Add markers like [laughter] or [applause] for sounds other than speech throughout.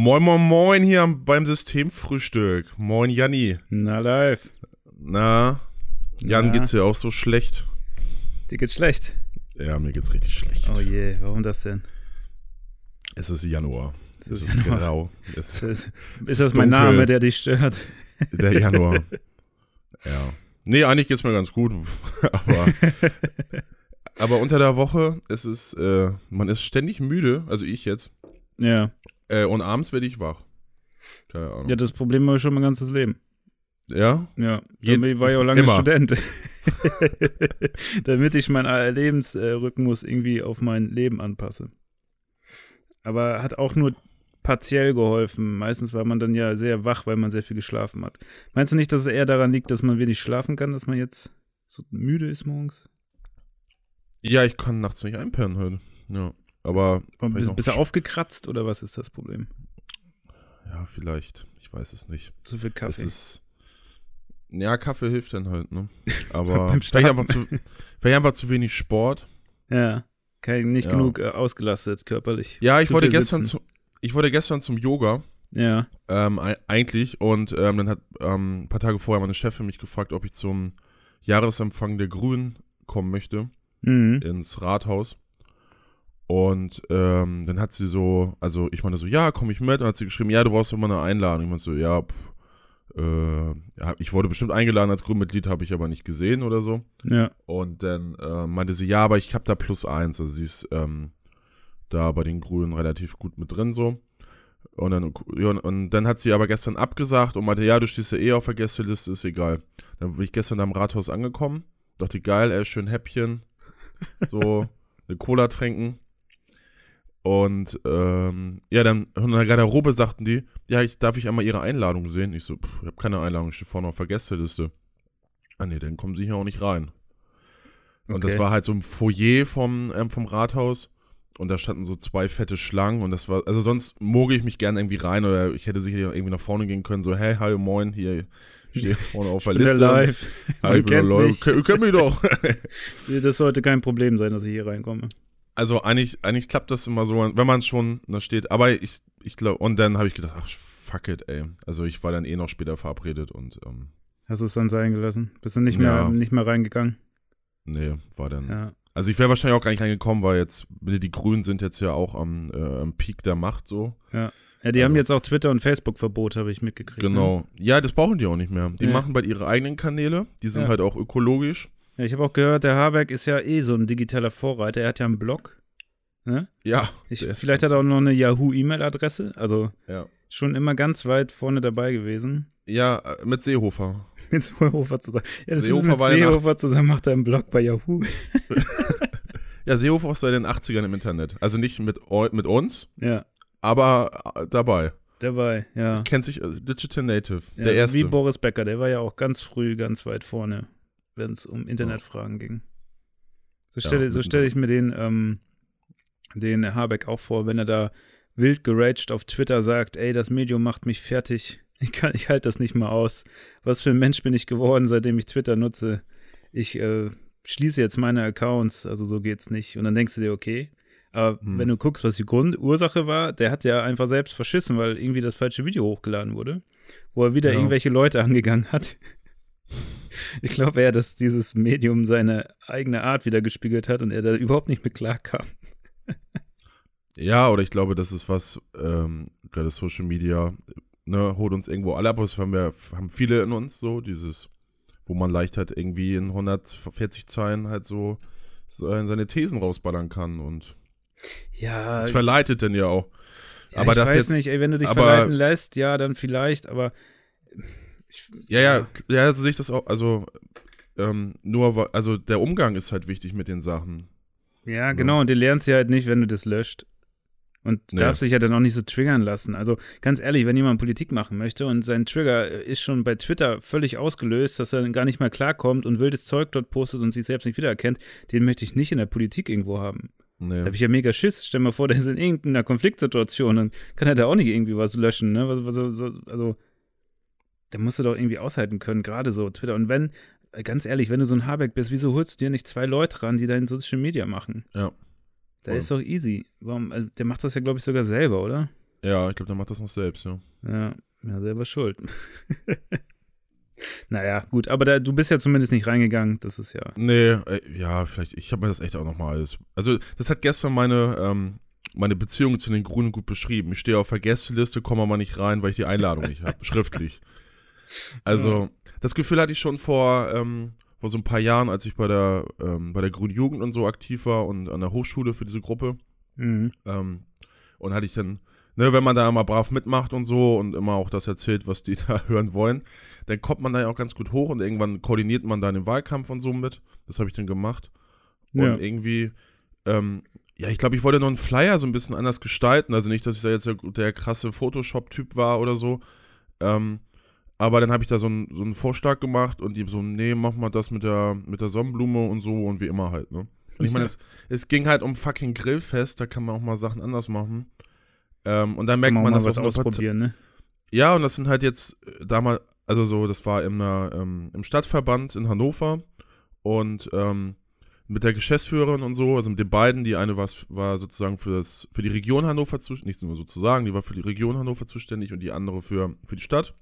Moin, moin, moin hier beim Systemfrühstück. Moin, Janni. Na, live. Na, Jan, Na. geht's dir auch so schlecht? Dir geht's schlecht. Ja, mir geht's richtig schlecht. Oh je, warum das denn? Es ist Januar. Es Es ist ist Januar. grau. Es Ist, ist, ist das mein dunkel. Name, der dich stört? der Januar. [laughs] Ja. Nee, eigentlich geht's mir ganz gut. [laughs] aber, aber unter der Woche, es ist, äh, man ist ständig müde, also ich jetzt. Ja. Äh, und abends werde ich wach. Keine Ahnung. Ja, das Problem habe ich schon mein ganzes Leben. Ja? Ja. Je- Damit war ich auch lange immer. Student. [laughs] [laughs] Damit ich meinen Lebensrhythmus irgendwie auf mein Leben anpasse. Aber hat auch nur partiell geholfen. Meistens war man dann ja sehr wach, weil man sehr viel geschlafen hat. Meinst du nicht, dass es eher daran liegt, dass man wenig schlafen kann, dass man jetzt so müde ist morgens? Ja, ich kann nachts nicht einpennen heute. Ja. Aber. Bist, bist du aufgekratzt oder was ist das Problem? Ja, vielleicht. Ich weiß es nicht. Zu viel Kaffee. ist. Ja, Kaffee hilft dann halt, ne? [laughs] Aber vielleicht einfach, zu, vielleicht einfach zu wenig Sport. Ja. Kein, nicht Ja. genug äh, ausgelastet körperlich. Ja, ich wollte gestern sitzen. zu, ich wollte gestern zum Yoga, Ja. ähm, ei- eigentlich, und ähm, dann hat ähm, ein paar Tage vorher meine Chefin mich gefragt, ob ich zum Jahresempfang der Grünen kommen möchte, Mhm. ins Rathaus. Und ähm, dann hat sie so, also ich meine so, ja, komme ich mit. Und hat sie geschrieben, ja, du brauchst immer eine Einladung. Ich meinte so, ja, pff, äh, ich wurde bestimmt eingeladen als Grünmitglied, habe ich aber nicht gesehen oder so. Ja. Und dann äh, meinte sie, ja, aber ich habe da plus eins. Also sie ist ähm, da bei den Grünen relativ gut mit drin so. Und dann, und- und dann hat sie aber gestern abgesagt und meinte, ja, du stehst ja eh auf der Gästeliste, ist egal. Dann bin ich gestern am Rathaus angekommen, dachte, geil, ey, schön Häppchen, so, [laughs] eine Cola trinken. Und ähm, ja, dann in der Garderobe sagten die, ja, ich, darf ich einmal ihre Einladung sehen? Ich so, pff, ich habe keine Einladung, ich stehe vorne auf der Gästeliste. Ah nee, dann kommen sie hier auch nicht rein. Und das war halt so ein Foyer vom, ähm, vom Rathaus. Und da standen so zwei fette Schlangen. Und das war, also sonst moge ich mich gerne irgendwie rein oder ich hätte sicher irgendwie nach vorne gehen können. So, hey, hallo, moin, hier, ich stehe [laughs] vorne auf der Ich bin Liste. live. Man ich bin kennt- ihr kennt mich doch. [laughs] Das sollte kein Problem sein, dass ich hier reinkomme. Also eigentlich, eigentlich klappt das immer so, wenn man schon da steht. Aber ich, ich glaube, und dann habe ich gedacht, ach, fuck it, ey. Also ich war dann eh noch später verabredet und ähm, Hast du es dann sein gelassen? Bist du nicht Ja. mehr, nicht mehr reingegangen? nee, war dann. Ja. Also ich wäre wahrscheinlich auch gar nicht reingekommen, weil jetzt, die Grünen sind jetzt ja auch am, äh, am Peak der Macht so. Ja, die Also- haben jetzt auch Twitter- und Facebook-Verbot, habe ich mitgekriegt. Ne? Genau. Ja, das brauchen die auch nicht mehr. Die Nee. machen bald ihre eigenen Kanäle. Die sind Ja. halt auch ökologisch. Ja, ich habe auch gehört, der Habeck ist ja eh so ein digitaler Vorreiter. Er hat ja einen Blog. Ne? Ja. Ich, vielleicht hat er auch noch eine Yahoo-E-Mail-Adresse. Also Ja. schon immer ganz weit vorne dabei gewesen. Ja, äh, mit Seehofer. [laughs] Mit Seehofer zusammen. Ja, das Seehofer mit Seehofer zusammen macht er einen Blog bei Yahoo. [laughs] [laughs] Ja, Seehofer ist seit den 80ern im Internet. Also nicht mit, mit uns, Ja, aber äh, dabei. dabei, ja. Kennt sich, also Digital Native. ja der erste. Wie Boris Becker, der war ja auch ganz früh ganz weit vorne, wenn es um Internetfragen ging. So Ja, stelle so mittendrin. stell ich mir den, ähm, den Habeck auch vor, wenn er da wild geraged auf Twitter sagt, ey, das Medium macht mich fertig. [laughs] Ich, kann- ich halte das nicht mal aus. Was für ein Mensch bin ich geworden, seitdem ich Twitter nutze? Ich äh, schließe jetzt meine Accounts, also so geht's nicht. Und dann denkst du dir, okay. Aber Hm. wenn du guckst, was die Grundursache war, der hat ja einfach selbst verschissen, weil irgendwie das falsche Video hochgeladen wurde, wo er wieder Ja. irgendwelche Leute [laughs] angegangen hat. Ich glaube eher, dass dieses Medium seine eigene Art wieder gespiegelt hat und er da überhaupt nicht mit klarkam. Ja, oder ich glaube, das ist was, ähm, gerade Social Media, ne, holt uns irgendwo alle ab. Das haben wir, haben viele in uns so, dieses, wo man leicht halt irgendwie in 140 Zeilen halt so seine, Thesen rausballern kann und Ja, das verleitet dann ja auch. ja, aber ich das weiß jetzt- nicht, ey, wenn du dich aber- verleiten lässt, ja, dann vielleicht, aber ich, Ja, ja, ja, so sehe ich das auch. Also, ähm, nur, also der Umgang ist halt wichtig mit den Sachen. Ja, genau, und du lernst ja halt nicht, wenn du das löscht. Und Nee. darfst dich ja dann auch nicht so triggern lassen. Also ganz ehrlich, wenn jemand Politik machen möchte und sein Trigger äh, ist schon bei Twitter völlig ausgelöst, dass er dann gar nicht mehr klarkommt und wildes Zeug dort postet und sich selbst nicht wiedererkennt, den möchte ich nicht in der Politik irgendwo haben. Nee. Da habe ich ja mega Schiss. Stell mal vor, der ist in irgendeiner Konfliktsituation, dann kann er da auch nicht irgendwie was löschen, ne? Was, was, so- also, da musst du doch irgendwie aushalten können, gerade so Twitter. Und wenn, äh, ganz ehrlich, wenn du so ein Habeck bist, wieso holst du dir nicht zwei Leute ran, die dein Social Media machen? Ja. Da ist doch easy. Warum, also der macht das ja, glaube ich, sogar selber, oder? Ja, ich glaube, der macht das noch selbst, ja. Ja, ja selber schuld. [laughs] naja, gut, aber da, du bist ja zumindest nicht reingegangen, das ist ja. Nee, äh, ja, vielleicht, ich habe mir das echt auch nochmal alles. Also, das hat gestern meine, ähm, meine Beziehung zu den Grünen gut beschrieben. Ich stehe auf der Gästeliste, komme aber nicht rein, weil ich die Einladung nicht habe, [laughs] schriftlich. Also, das Gefühl hatte ich schon vor, ähm, vor so ein paar Jahren, als ich bei der, ähm, bei der Grünen Jugend und so aktiv war und an der Hochschule für diese Gruppe. Mhm. Ähm, und hatte ich dann, ne, wenn man da immer brav mitmacht und so und immer auch das erzählt, was die [laughs] da hören wollen, dann kommt man da ja auch ganz gut hoch und irgendwann koordiniert man da den Wahlkampf und so mit. Das habe ich dann gemacht. Und ja. irgendwie, ähm, ja, ich glaube, ich wollte noch einen Flyer so ein bisschen anders gestalten. Also nicht, dass ich da jetzt der, der krasse Photoshop-Typ war oder so. Ähm, aber dann habe ich da so einen, so einen Vorschlag gemacht und die so, nee, mach mal das mit der, mit der Sonnenblume und so und wie immer halt, ne? Und ich meine, es, es ging halt um fucking Grillfest, da kann man auch mal Sachen anders machen. Ähm, und dann merkt man, man das was ausprobieren, ne? Ja, und das sind halt jetzt äh, damals, also so, das war im, ähm, im Stadtverband in Hannover und ähm, mit der Geschäftsführerin und so, also mit den beiden, die eine war, war sozusagen für, das, für die Region Hannover zuständig, nicht nur sozusagen, die war für die Region Hannover zuständig und die andere für, für die Stadt.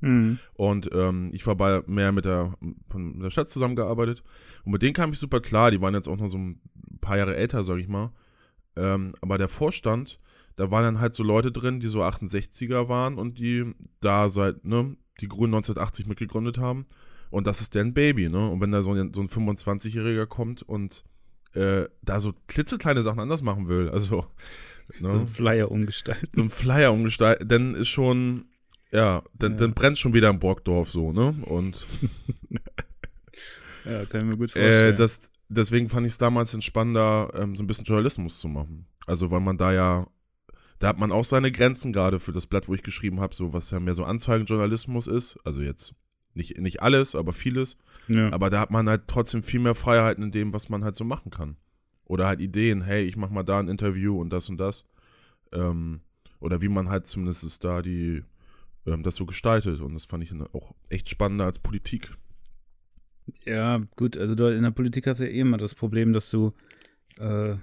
Mhm. Und ähm, ich war bei, mehr mit der, mit der Stadt zusammengearbeitet. Und mit denen kam ich super klar. Die waren jetzt auch noch so ein paar Jahre älter, sag ich mal. Ähm, aber der Vorstand, da waren dann halt so Leute drin, die so 68er waren und die da seit, ne, die Grünen 1980 mitgegründet haben. Und das ist deren Baby, ne? Und wenn da so ein, so ein 25-Jähriger kommt und äh, da so klitzekleine Sachen anders machen will, also. Ne? So ein Flyer umgestalten. So ein Flyer umgestalten, dann ist schon, ja, dann, ja. dann brennt schon wieder im Brockdorf so, ne? Und. [laughs] ja, kann ich mir gut vorstellen. Äh, das, deswegen fand ich es damals entspannender, ähm, so ein bisschen Journalismus zu machen. Also, weil man da ja da hat man auch seine Grenzen, gerade für das Blatt, wo ich geschrieben habe, so was ja mehr so Anzeigenjournalismus ist. Also jetzt nicht, nicht alles, aber vieles. Ja. Aber da hat man halt trotzdem viel mehr Freiheiten in dem, was man halt so machen kann. Oder halt Ideen, hey, ich mach mal da ein Interview und das und das. Ähm, oder wie man halt zumindest da die, ähm, das so gestaltet. Und das fand ich auch echt spannender als Politik. Ja, gut, also du, in der Politik hast du ja eh immer das Problem, dass du, äh, ja,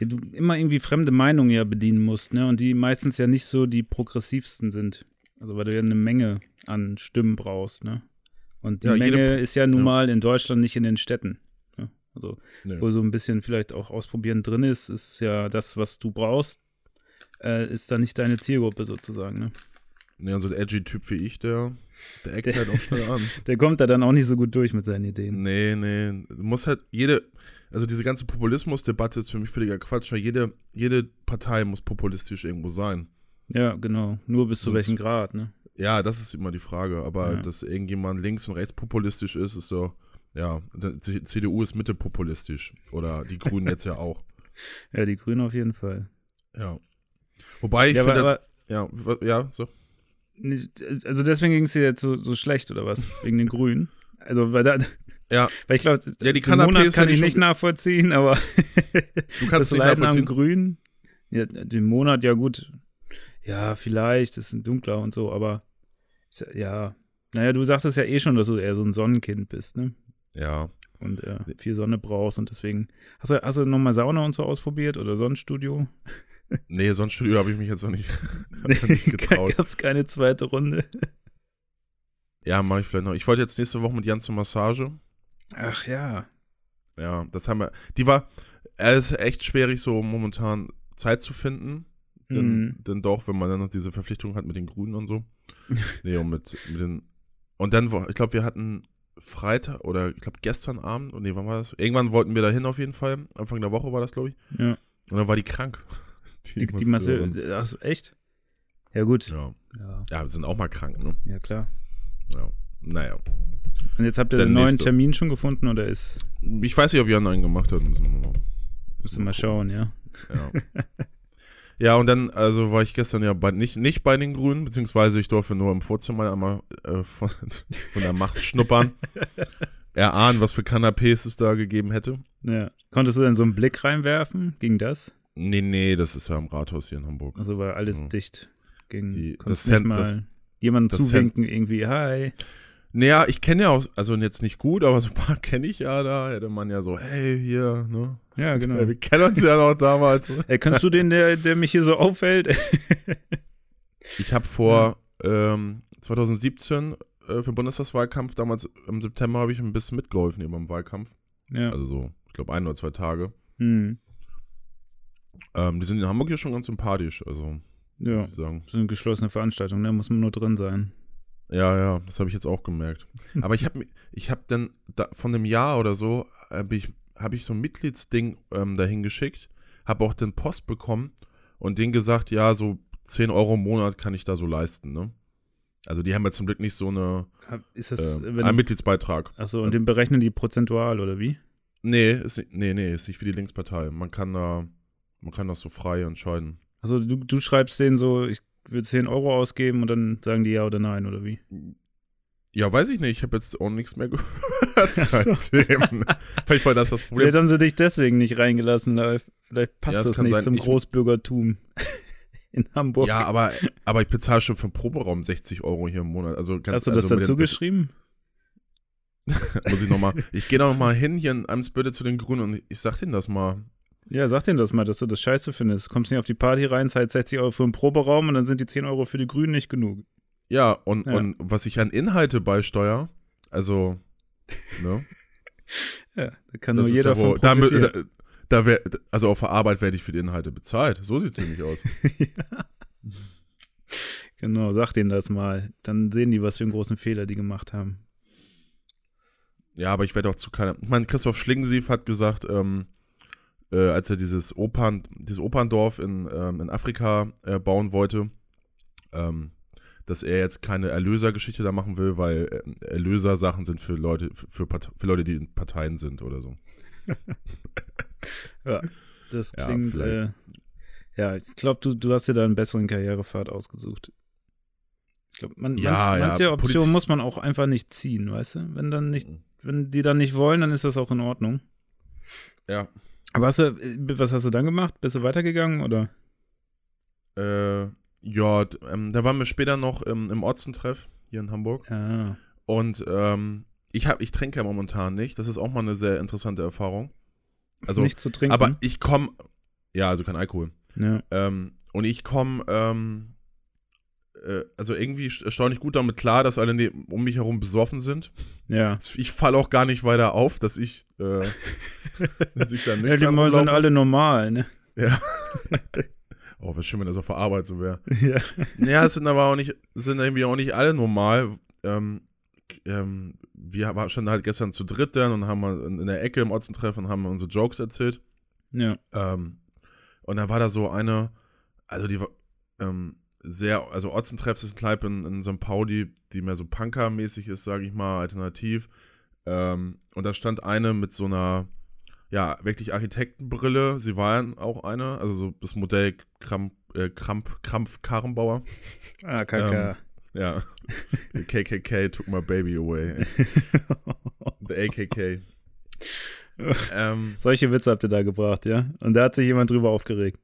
du immer irgendwie fremde Meinungen ja bedienen musst, ne? Und die meistens ja nicht so die progressivsten sind. Also weil du ja eine Menge an Stimmen brauchst, ne? Und die ja, Menge ist ja nun ja. mal in Deutschland nicht in den Städten. Ne? Also, nee. wo so ein bisschen vielleicht auch ausprobieren drin ist, ist ja das, was du brauchst, äh, ist dann nicht deine Zielgruppe sozusagen, ne? Ja, so ein edgy Typ wie ich, der, der eckt der, halt auch schnell an. [laughs] Der kommt da dann auch nicht so gut durch mit seinen Ideen. Nee, nee. Du musst halt jede, also diese ganze Populismusdebatte ist für mich völliger Quatsch, weil jede, jede Partei muss populistisch irgendwo sein. Ja, genau. Nur bis zu Sonst, welchem Grad, ne? Ja, das ist immer die Frage. Aber ja. dass irgendjemand links- und rechtspopulistisch ist, ist so, ja, die CDU ist mittepopulistisch. Oder die Grünen jetzt ja auch. [laughs] Ja, die Grünen auf jeden Fall. Ja. Wobei ich ja, finde, ja, ja, so. Also deswegen ging es dir jetzt so, so schlecht, oder was? Wegen den Grünen? Also, weil da, ja. Weil ich glaube, ja, die den Monat kann ich nicht nachvollziehen, aber [laughs] du kannst das Leiden am Grün, ja, den Monat, ja gut, ja, vielleicht, ist ein dunkler und so, aber ja, naja, du sagst es ja eh schon, dass du eher so ein Sonnenkind bist, ne? Ja. Und äh, viel Sonne brauchst und deswegen. Hast du, hast du nochmal Sauna und so ausprobiert oder Sonnenstudio? Nee, Sonnenstudio habe ich mich jetzt noch nicht, [laughs] nicht [laughs] getraut. Gab es keine zweite Runde? [laughs] Ja, mache ich vielleicht noch. Ich wollte jetzt nächste Woche mit Jan zur Massage. Ach ja. Ja, das haben wir. Die war, es ist echt schwierig, so momentan Zeit zu finden. Denn, mhm. denn doch, wenn man dann noch diese Verpflichtung hat mit den Grünen und so. nee, und mit, mit den. Und dann, ich glaube, wir hatten Freitag oder ich glaube gestern Abend, und nee, wann war das? Irgendwann wollten wir da hin auf jeden Fall. Anfang der Woche war das, glaube ich. Ja. Und dann war die krank. Die, die, die Masse, achso, echt? Ja, gut. Ja. ja. Ja, wir sind auch mal krank, ne? Ja, klar. Ja. Naja. Und jetzt habt ihr einen neuen nächste. Termin schon gefunden oder ist. Ich weiß nicht, ob Jan einen gemacht hat. Müssen wir mal, müssen wir mal schauen, ja. Ja. [laughs] Ja, und dann, also war ich gestern ja bei, nicht, nicht bei den Grünen, beziehungsweise ich durfte nur im Vorzimmer einmal äh, von, [laughs] von der Macht schnuppern, [laughs] erahnen, was für Canapés es da gegeben hätte. Ja. Konntest du denn so einen Blick reinwerfen? Ging das? Nee, nee, das ist ja im Rathaus hier in Hamburg. Also war alles ja. dicht. Ging, Die, das nicht mal das, jemanden zuwinken, irgendwie, hi. Naja, ich kenne ja auch, also jetzt nicht gut, aber so ein paar [laughs] kenne ich ja, da hätte man ja so, hey, hier, ne? Ja, [laughs] genau. Wir kennen uns ja noch damals. [laughs] Ey, kannst du den, der, der mich hier so aufhält? Ich habe vor ähm, 2017 äh, für den Bundestagswahlkampf, damals im September, habe ich ein bisschen mitgeholfen hier beim Wahlkampf. ja. Also so, ich glaube, ein oder zwei Tage. Hm. Ähm, die sind in Hamburg hier schon ganz sympathisch, also Ja. sagen. Das ist eine geschlossene Veranstaltung, da muss man nur drin sein. Ja, ja, das habe ich jetzt auch gemerkt. [laughs] Aber ich habe ich hab dann da, von einem Jahr oder so, habe ich, hab ich so ein Mitgliedsding ähm, dahin geschickt, habe auch den Post bekommen und denen gesagt, ja, so 10 Euro im Monat kann ich da so leisten, ne? Also die haben ja zum Glück nicht so eine, Ist das, äh, einen Mitgliedsbeitrag. achso, und den berechnen die prozentual, oder wie? Nee, ist, nee, nee, ist nicht wie die Linkspartei. Man kann da, man kann das so frei entscheiden. Also du, du schreibst denen so, ich will 10 Euro ausgeben und dann sagen die ja oder nein, oder wie? Ja, weiß ich nicht. Ich habe jetzt auch nichts mehr [laughs] gehört seitdem. Vielleicht war das das Problem. Vielleicht haben sie dich deswegen nicht reingelassen. Vielleicht passt Ja, das das nicht sein. zum Ich- Großbürgertum [laughs] in Hamburg. Ja, aber, aber ich bezahle schon für einen Proberaum 60 Euro hier im Monat. Also ganz, Hast du das also dazu den- geschrieben? [laughs] Muss ich nochmal. Ich gehe noch mal hin hier in Amtsbüttel zu den Grünen und ich sag denen das mal. Ja, sag denen das mal, dass du das scheiße findest. Kommst nicht auf die Party rein, zahlt 60 Euro für einen Proberaum und dann sind die 10 Euro für die Grünen nicht genug. Ja, und, Ja. und was ich an Inhalte beisteuere, also, ne? [laughs] Ja, da kann das nur jeder ja von da, da, da wär, also auf der Arbeit werde ich für die Inhalte bezahlt. So sieht es nämlich aus. [laughs] Genau, sag denen das mal. Dann sehen die, was für einen großen Fehler die gemacht haben. Ja, aber ich werde auch zu keiner. Ich meine, Christoph Schlingensief hat gesagt, ähm, äh, als er dieses Opern, dieses Operndorf in, ähm, in Afrika äh, bauen wollte, ähm, dass er jetzt keine Erlösergeschichte da machen will, weil äh, Erlösersachen sind für Leute, für, Part- für Leute, die in Parteien sind oder so. [laughs] Ja, das Ja, klingt. äh, vielleicht. ja, ich glaube, du, du hast dir da einen besseren Karrierepfad ausgesucht. Ich glaube, man, Ja, manch, ja, manche Optionen Politik- muss man auch einfach nicht ziehen, weißt du? Wenn dann nicht, Mhm. wenn die dann nicht wollen, dann ist das auch in Ordnung. Ja. Aber hast du, äh, was hast du dann gemacht? Bist du weitergegangen oder? Äh, ja, ähm, da waren wir später noch im, im Otzentreff hier in Hamburg. Ja. Und ähm, ich, hab, ich trinke ja momentan nicht. Das ist auch mal eine sehr interessante Erfahrung. Also, Nichts zu trinken. aber ich komme, ja, also kein Alkohol. ja. Ähm, und ich komme, ähm, äh, also irgendwie erstaunlich gut damit klar, dass alle ne um mich herum besoffen sind. ja. Ich falle auch gar nicht weiter auf, dass ich, äh, [laughs] dass ich da Ja, die mal sind rumlaufe. alle normal, ne? Ja. [laughs] oh, was schön, wenn das auf der Arbeit so wäre. [laughs] Ja. Ja, es sind aber auch nicht, es sind irgendwie auch nicht alle normal. Ähm, ähm, wir waren schon halt gestern zu dritt dann und haben mal in, der Ecke im Otzentreff und haben unsere Jokes erzählt. Ja. Ähm, und da war da so eine, also die war ähm, sehr, also Otzentreff ist ein Kneipe in, in St. Pauli, die mehr so Punker-mäßig ist, sage ich mal, alternativ. Ähm, und da stand eine mit so einer, ja, wirklich Architektenbrille. Sie war ja auch eine, also so das Modell Kramp, äh, Kramp, Krampf Karrenbauer. [laughs] Ah, kaka. Ja. [laughs] The KKK took my baby away. [laughs] The AKK. ähm, Solche Witze habt ihr da gebracht, ja? Und da hat sich jemand drüber aufgeregt.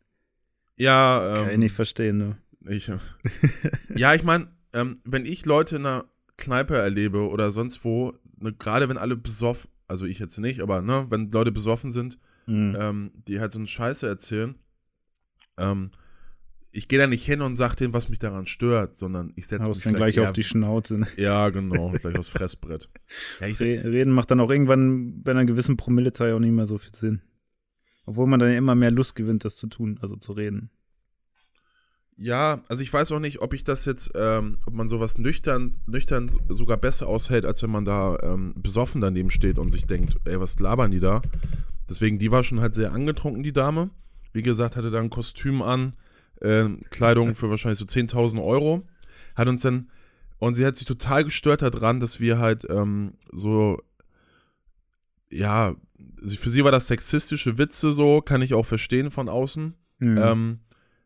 ja, Kann ich ähm, nicht verstehen, ne? Ich, [laughs] ja, ich meine, ähm, wenn ich Leute in einer Kneipe erlebe oder sonst wo, ne, gerade wenn alle besoffen, also ich jetzt nicht, aber ne, wenn Leute besoffen sind, Mhm. ähm, die halt so eine Scheiße erzählen, ähm, ich gehe da nicht hin und sag denen, was mich daran stört, sondern ich setze mich dann gleich auf eher- die Schnauze. Ne? Ja, genau, gleich aufs Fressbrett. Ja, Reden macht dann auch irgendwann bei einer gewissen Promillezahl auch nicht mehr so viel Sinn. Obwohl man dann immer mehr Lust gewinnt, das zu tun, also zu reden. Ja, also ich weiß auch nicht, ob ich das jetzt, ähm, ob man sowas nüchtern, nüchtern so- sogar besser aushält, als wenn man da ähm, besoffen daneben steht und sich denkt, ey, was labern die da? Deswegen, die war schon halt sehr angetrunken, die Dame. Wie gesagt, hatte da ein Kostüm an, ähm, Kleidung für wahrscheinlich so 10.000 Euro. Hat uns dann, und sie hat sich total gestört daran, dass wir halt ähm, so, ja, für sie war das sexistische Witze so, kann ich auch verstehen von außen. Mhm. Ähm,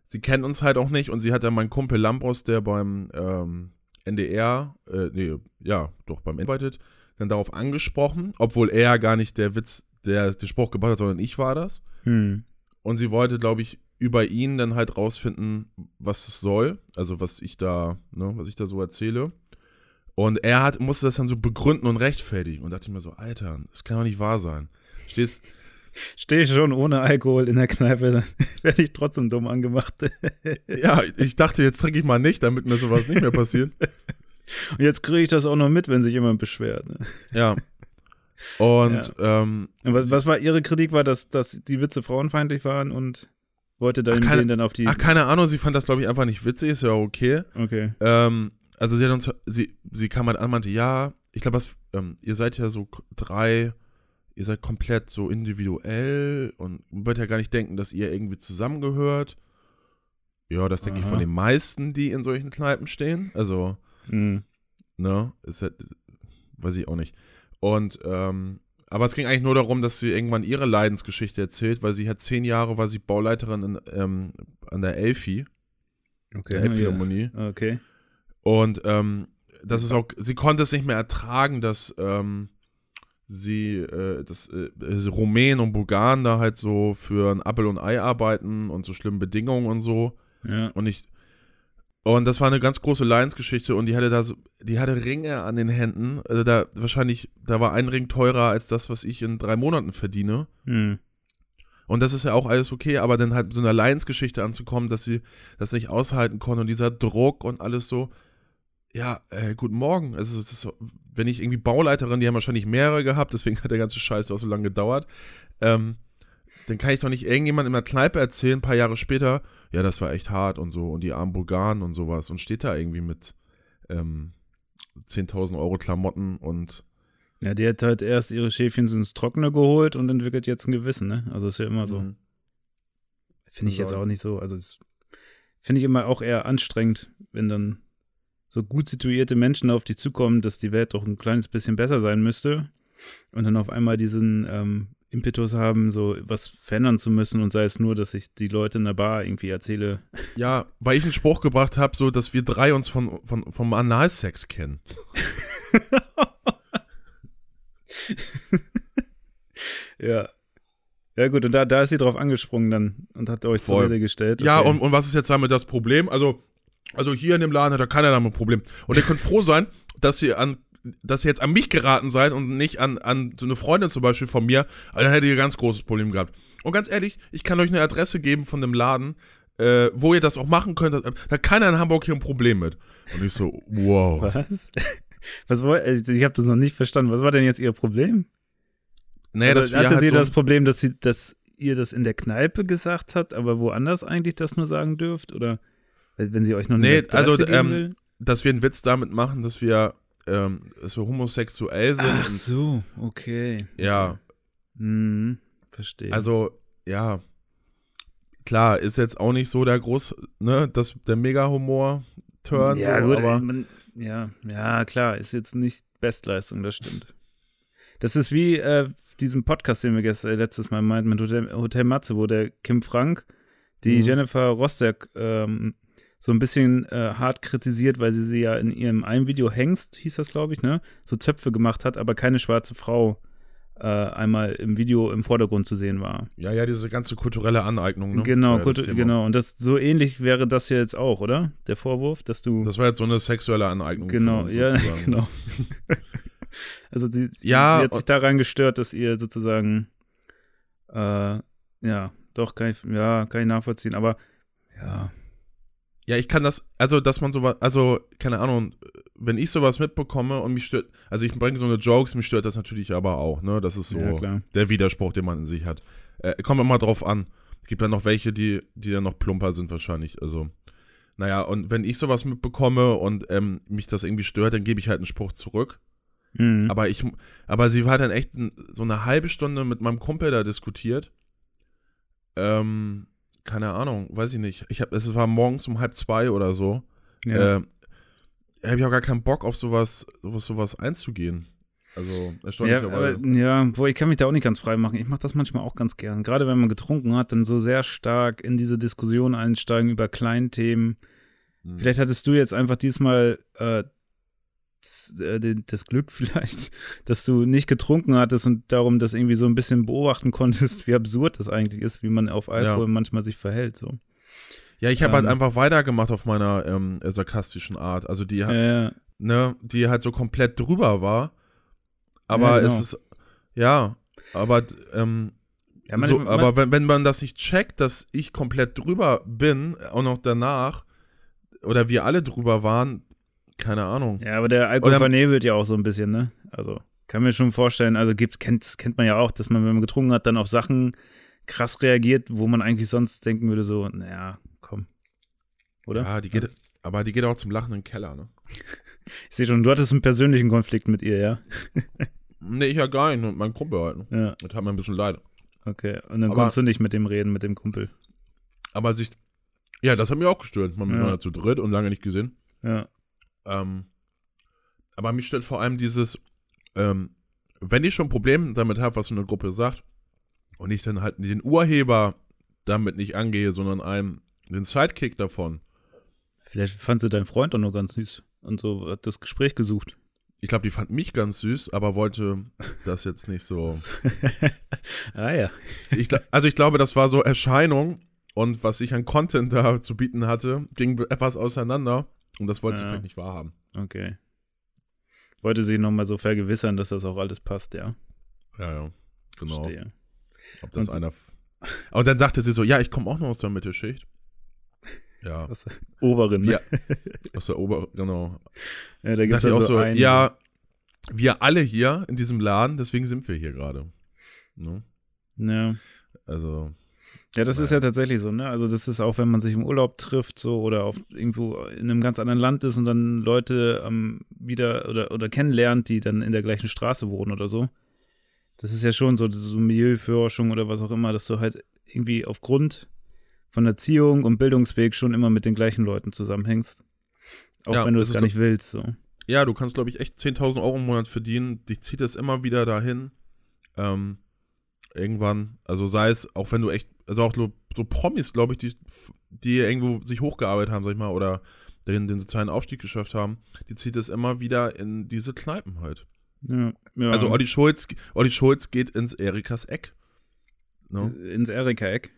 sie kennt uns halt auch nicht und sie hat dann meinen Kumpel Lambros, der beim ähm, NDR, äh, nee, ja, doch beim arbeitet, dann darauf angesprochen, obwohl er gar nicht der Witz, der den Spruch gebracht hat, sondern ich war das. Hm. Und sie wollte, glaube ich, über ihn dann halt rausfinden, was es soll, also was ich da, ne, was ich da so erzähle. Und er hat, musste das dann so begründen und rechtfertigen. Und dachte ich mir so, Alter, das kann doch nicht wahr sein. Stehst, [laughs] Stehe ich schon ohne Alkohol in der Kneipe, dann [laughs] werde ich trotzdem dumm angemacht. [laughs] ja, ich dachte, jetzt trinke ich mal nicht, damit mir sowas nicht mehr passiert. Und jetzt kriege ich das auch noch mit, wenn sich jemand beschwert. Ne? Ja. Und ähm, Und was, was war Ihre Kritik? War, dass, dass die Witze frauenfeindlich waren und wollte dann Ach, keine- den dann auf die. ach, keine Ahnung, sie fand das, glaube ich, einfach nicht witzig, ist ja okay. okay. Ähm, also sie hat uns, sie, sie kam halt an, meinte, ja, ich glaube, ähm, ihr seid ja so drei, ihr seid komplett so individuell und man wird ja gar nicht denken, dass ihr irgendwie zusammengehört. Ja, das denke ich von den meisten, die in solchen Kneipen stehen. Also, Hm. ne, ist halt, weiß ich auch nicht. Und, ähm, aber es ging eigentlich nur darum, dass sie irgendwann ihre Leidensgeschichte erzählt, weil sie hat zehn Jahre, war sie Bauleiterin in, ähm, an der Elfi, Okay. der Elbphilharmonie. Ja. Okay. Und ähm, das ist auch, sie konnte es nicht mehr ertragen, dass ähm, sie, äh, dass äh, äh, Rumänen und Bulgaren da halt so für ein Appel und Ei arbeiten und so schlimme Bedingungen und so. Ja. Und ich, und das war eine ganz große Lions-Geschichte und die hatte da so, die hatte Ringe an den Händen. Also da wahrscheinlich, da war ein Ring teurer als das, was ich in drei Monaten verdiene. Hm. Und das ist ja auch alles okay, aber dann halt mit so einer Lions-Geschichte anzukommen, dass sie das nicht aushalten konnte und dieser Druck und alles so. Ja, äh, guten Morgen. Also, ist wenn ich irgendwie Bauleiterin, die haben wahrscheinlich mehrere gehabt, deswegen hat der ganze Scheiß auch so lange gedauert. Ähm, dann kann ich doch nicht irgendjemand in der Kneipe erzählen, ein paar Jahre später, ja, das war echt hart und so und die armen Bulgaren und sowas und steht da irgendwie mit ähm, 10.000 Euro Klamotten und Ja, die hat halt erst ihre Schäfchen ins Trockene geholt und entwickelt jetzt ein Gewissen, ne? Also ist ja immer so. Mhm. Finde ich jetzt Soll. auch nicht so. Also finde ich immer auch eher anstrengend, wenn dann so gut situierte Menschen auf dich zukommen, dass die Welt doch ein kleines bisschen besser sein müsste und dann auf einmal diesen ähm, Impetus haben, so was verändern zu müssen und sei es nur, dass ich die Leute in der Bar irgendwie erzähle. Ja, weil ich einen Spruch gebracht habe, so dass wir drei uns von, von, vom Analsex kennen. [laughs] Ja. Ja gut, und da, da ist sie drauf angesprungen dann und hat euch zur Voll. Rede gestellt. Ja, Okay. und, und was ist jetzt damit das Problem? Also, also hier in dem Laden hat da keiner damit ein Problem. Und ihr könnt froh sein, dass ihr an dass ihr jetzt an mich geraten seid und nicht an, an so eine Freundin zum Beispiel von mir, dann hättet ihr ein ganz großes Problem gehabt. Und ganz ehrlich, ich kann euch eine Adresse geben von dem Laden, äh, wo ihr das auch machen könnt. Da hat keiner in Hamburg hier ein Problem mit. Und ich so, wow. Was? [laughs] Was woll- also ich habe das noch nicht verstanden. Was war denn jetzt ihr Problem? Naja, Also, wir hatte halt sie so, das Problem, dass sie, dass ihr das in der Kneipe gesagt hat, aber woanders eigentlich das nur sagen dürft? Oder wenn sie euch noch Nee, eine Adresse also, ähm, dass wir einen Witz damit machen, dass wir, ähm, dass wir homosexuell sind. Ach so, okay. Ja, Hm, verstehe. Also, ja, klar, ist jetzt auch nicht so der groß, ne, das, der Mega-Humor-Turn, ja, so, gut, aber man, ja, ja, klar, ist jetzt nicht Bestleistung, das stimmt. Das ist wie äh, diesen Podcast, den wir gestern, äh, letztes Mal meinten mit Hotel, Hotel Matze, wo der Kim Frank die Mhm. Jennifer Rostock ähm, so ein bisschen äh, hart kritisiert, weil sie sie ja in ihrem einen Video Hengst, hieß das, glaube ich, ne, so Zöpfe gemacht hat, aber keine schwarze Frau äh, einmal im Video im Vordergrund zu sehen war. ja, ja, diese ganze kulturelle Aneignung, ne? Genau, ja Thema. genau. Und das so ähnlich wäre das ja jetzt auch, oder? Der Vorwurf, dass du Das war jetzt so eine sexuelle Aneignung. Genau, uns ja, [laughs] genau. [laughs] also die, Ja, sie hat sich daran gestört, dass ihr sozusagen äh, ja, doch kann ich, ja, kann ich nachvollziehen, aber ja, Ja, ich kann das, also, dass man sowas, also, keine Ahnung, wenn ich sowas mitbekomme und mich stört, also ich bringe so eine Jokes, mich stört das natürlich aber auch, ne? Das ist so ja der Widerspruch, den man in sich hat. Äh, kommt immer drauf an. Es gibt dann noch welche, die, die dann noch plumper sind wahrscheinlich. Also, naja, und wenn ich sowas mitbekomme und ähm, mich das irgendwie stört, dann gebe ich halt einen Spruch zurück. Mhm. Aber ich, aber sie hat dann echt so eine halbe Stunde mit meinem Kumpel da diskutiert. Ähm, keine Ahnung, weiß ich nicht. Ich hab, es war morgens um halb zwei oder so. ja. Äh, habe ich auch gar keinen Bock auf sowas, sowas, sowas einzugehen. Also, ja, erstaunlicherweise. aber, ja, wo ich kann mich da auch nicht ganz frei machen. Ich mache das manchmal auch ganz gern. Gerade wenn man getrunken hat, dann so sehr stark in diese Diskussion einsteigen über Kleinthemen. Hm. Vielleicht hattest du jetzt einfach diesmal äh, das, äh, das Glück [laughs] vielleicht, dass du nicht getrunken hattest und darum das irgendwie so ein bisschen beobachten konntest, wie absurd das eigentlich ist, wie man auf Alkohol Ja. manchmal sich verhält. So. Ja, ich habe halt Ähm, einfach weitergemacht auf meiner ähm, sarkastischen Art. Also die, Äh, ne, die halt so komplett drüber war. Aber Ja, genau. es ist, ja, aber, ähm, Ja, man- so, aber wenn, wenn man das nicht checkt, dass ich komplett drüber bin, auch noch danach, oder wir alle drüber waren, keine Ahnung. Ja, aber der Alkohol vernebelt ja auch so ein bisschen, ne? Also, kann mir schon vorstellen, also gibt's, kennt, kennt man ja auch, dass man, wenn man getrunken hat, dann auf Sachen krass reagiert, wo man eigentlich sonst denken würde, so, naja, komm. Oder? Ja, die geht, aber die geht auch zum Lachen in den Keller, ne? [laughs] Ich sehe schon, du hattest einen persönlichen Konflikt mit ihr, ja? [laughs] Nee, ich ja gar nicht, nur mein Kumpel halt. Ne? Ja, Das hat mir ein bisschen leid. okay. Und dann Aber- konntest du nicht mit dem reden, mit dem Kumpel. Aber sich, ja, das hat mich auch gestört. Man Ja. war ja zu dritt und lange nicht gesehen. Ja. Ähm, aber mich stört vor allem dieses, ähm, wenn ich schon ein Problem damit habe, was so eine Gruppe sagt, und ich dann halt den Urheber damit nicht angehe, sondern einen, den Sidekick davon. Vielleicht fand sie deinen Freund auch nur ganz süß und so hat das Gespräch gesucht. Ich glaube, die fand mich ganz süß, aber wollte das jetzt nicht so. [laughs] ah ja. Ich, also ich glaube, das war so Erscheinung und was ich an Content da zu bieten hatte, ging etwas auseinander und das wollte sie Ja. vielleicht nicht wahrhaben. Okay. Wollte sich nochmal so vergewissern, dass das auch alles passt, ja. Ja, ja, genau. Verstehe. Ob das Und einer. Und dann sagte sie so, ja, ich komme auch noch aus der Mittelschicht. Ja, Aus der oberen, ne? Ja. aus der Ober, genau. ja da gibt es also auch so, einen, ja, wir alle hier in diesem Laden, deswegen sind wir hier gerade. Ne? Ja. Also, Ja, das ist ja tatsächlich so, ne? Also das ist auch, wenn man sich im Urlaub trifft, so oder auf irgendwo in einem ganz anderen Land ist und dann Leute ähm, wieder oder, oder kennenlernt, die dann in der gleichen Straße wohnen oder so. Das ist ja schon so, so Milieuforschung oder was auch immer, dass du halt irgendwie aufgrund von Erziehung und Bildungsweg schon immer mit den gleichen Leuten zusammenhängst. Auch Ja, wenn du das gar nicht willst, so. ja, du kannst, glaube ich, echt 10.000 Euro im Monat verdienen. Dich zieht es immer wieder dahin. Ähm, irgendwann, also sei es, auch wenn du echt, also auch so, so Promis, glaube ich, die, die irgendwo sich hochgearbeitet haben, sag ich mal, oder den, den sozialen Aufstieg geschafft haben, die zieht es immer wieder in diese Kneipen halt. Ja, ja. Also Olli Schulz, Olli Schulz geht ins Erikas Eck. No? ins Erika-Eck.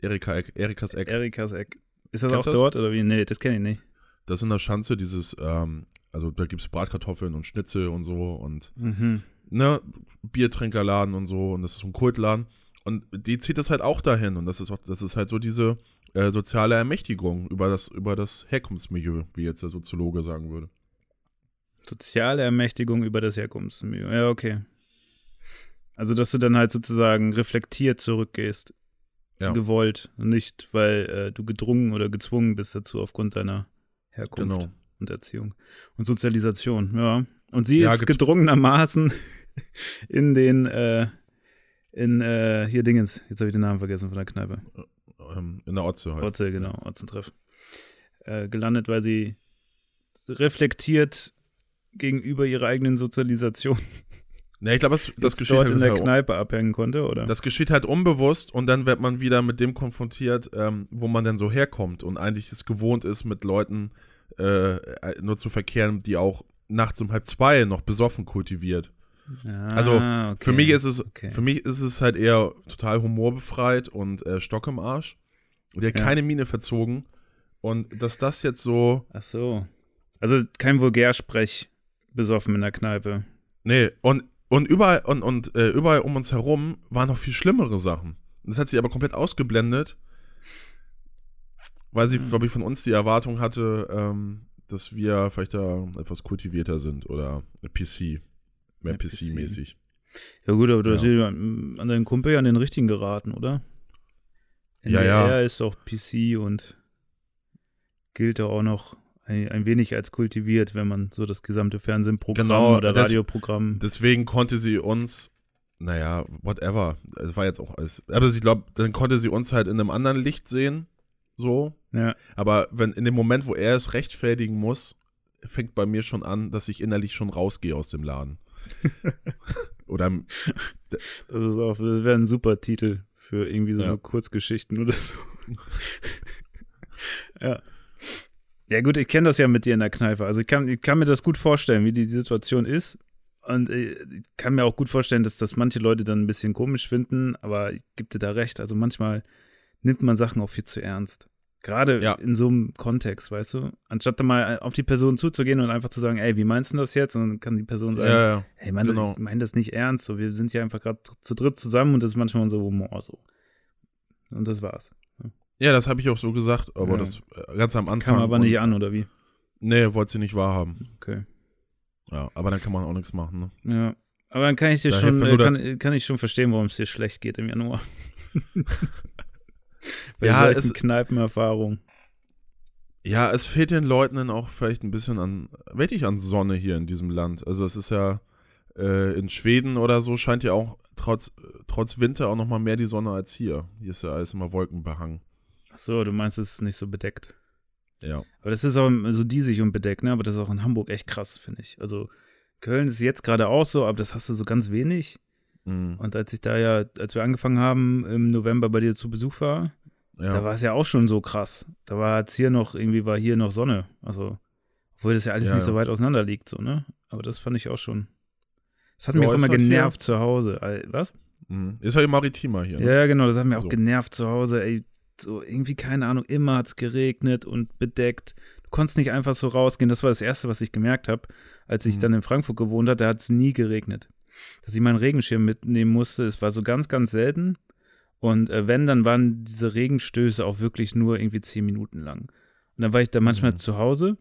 Erika Eck, Erikas Eck. Erikas Eck. Ist das Kennst auch das? dort oder wie? Nee, das kenne ich nicht. Das ist in der Schanze dieses, ähm, also da gibt es Bratkartoffeln und Schnitzel und so und Mhm. ne, Biertrinkerladen und so und das ist so ein Kultladen. Und die zieht das halt auch dahin und das ist auch, das ist halt so diese äh, soziale Ermächtigung über das, über das Herkunftsmilieu, wie jetzt der Soziologe sagen würde. Soziale Ermächtigung über das Herkunftsmilieu. Ja, okay. Also, dass du dann halt sozusagen reflektiert zurückgehst. Ja. Gewollt. Und nicht, weil äh, du gedrungen oder gezwungen bist dazu aufgrund deiner Herkunft Genau. und Erziehung. Und Sozialisation, ja. Und sie Ja, ist gedrungenermaßen [laughs] in den, äh, in, äh, hier Dingens, jetzt habe ich den Namen vergessen von der Kneipe. Ähm, in der Otze halt. Otze, genau, Otzentreff. Äh, gelandet, weil sie reflektiert gegenüber ihrer eigenen Sozialisation [laughs] Ne, ich glaube, das, das geschieht dort halt in der halt Kneipe abhängen konnte, oder? Das geschieht halt unbewusst und dann wird man wieder mit dem konfrontiert, ähm, wo man denn so herkommt und eigentlich es gewohnt ist, mit Leuten äh, nur zu verkehren, die auch nachts um halb zwei noch besoffen kultiviert. Also, Ah, okay. Für mich ist es, Okay. für mich ist es halt eher total humorbefreit und äh, Stock im Arsch. Und der Ja. keine Miene verzogen. Und dass das jetzt so, Ach so. Also kein Vulgärsprech besoffen in der Kneipe. nee, und, und überall und, und äh, überall um uns herum waren noch viel schlimmere Sachen. Das hat sie aber komplett ausgeblendet, weil sie, Hm. glaube ich, von uns die Erwartung hatte, ähm, dass wir vielleicht da etwas kultivierter sind oder PC, mehr Mehr PC. PC-mäßig. Ja gut, aber du hast ja an deinen Kumpel ja an den richtigen geraten, oder? Ja, ja. Er ist auch PC und gilt ja auch noch ein, ein wenig als kultiviert, wenn man so das gesamte Fernsehprogramm Genau, oder das- Radioprogramm. Deswegen konnte sie uns, naja, whatever. Es war jetzt auch alles. Aber ich glaube, dann konnte sie uns halt in einem anderen Licht sehen. So. ja, Aber wenn in dem Moment, wo er es rechtfertigen muss, fängt bei mir schon an, dass ich innerlich schon rausgehe aus dem Laden. [laughs] Oder das ist auch, das wäre ein super Titel für irgendwie so Ja. Kurzgeschichten oder so. ja. Ja gut, ich kenne das ja mit dir in der Kneipe. Also ich kann, ich kann mir das gut vorstellen, wie die Situation ist. Und äh, ich kann mir auch gut vorstellen, dass das manche Leute dann ein bisschen komisch finden, aber ich gebe dir da recht. Also manchmal nimmt man Sachen auch viel zu ernst. Gerade Ja. in so einem Kontext, weißt du? Anstatt dann mal auf die Person zuzugehen und einfach zu sagen, ey, wie meinst du das jetzt? Und dann kann die Person sagen, Ja, ja. hey, Mann, genau. ich meine das nicht ernst. So, wir sind hier einfach gerade zu dritt zusammen und das ist manchmal unser Humor so. Und das war's. Ja, das habe ich auch so gesagt, aber Ja. das äh, ganz am Anfang. Kam aber nicht an, oder wie? Nee, wollte sie nicht wahrhaben. Okay. Ja, aber dann kann man auch nichts machen, ne? Ja. Aber dann kann ich dir Da schon, äh, kann, kann ich schon verstehen, warum es dir schlecht geht im Januar. [laughs] Bei Ja, es- Kneipenerfahrungen. Ja, es fehlt den Leuten dann auch vielleicht ein bisschen an, wirklich an Sonne hier in diesem Land. Also es ist ja äh, in Schweden oder so scheint ja auch trotz, trotz Winter auch noch mal mehr die Sonne als hier. Hier ist ja alles immer wolkenbehangen. Ach so, du meinst, es ist nicht so bedeckt. Ja. Aber das ist auch so diesig und bedeckt, ne? Aber das ist auch in Hamburg echt krass, finde ich. Also Köln ist jetzt gerade auch so, aber das hast du so ganz wenig. Mhm. Und als ich da ja, als wir angefangen haben, im November bei dir zu Besuch war, da Ja. war es ja auch schon so krass. Da war jetzt hier noch, irgendwie war hier noch Sonne. Also, obwohl das ja alles Ja, nicht so weit auseinander liegt, so, ne? Aber das fand ich auch schon. Das hat mich auch immer halt hier- genervt zu Hause. Was? Mhm. Ist halt maritimer hier. Ne? Ja, genau, das hat mir auch So. genervt zu Hause, ey. So irgendwie, keine Ahnung, immer hat es geregnet und bedeckt. Du konntest nicht einfach so rausgehen. Das war das Erste, was ich gemerkt habe, als ich Mhm. dann in Frankfurt gewohnt habe, da hat es nie geregnet. Dass ich meinen Regenschirm mitnehmen musste, es war so ganz, ganz selten. Und äh, wenn, dann waren diese Regenstöße auch wirklich nur irgendwie zehn Minuten lang. Und dann war ich da manchmal Mhm. zu Hause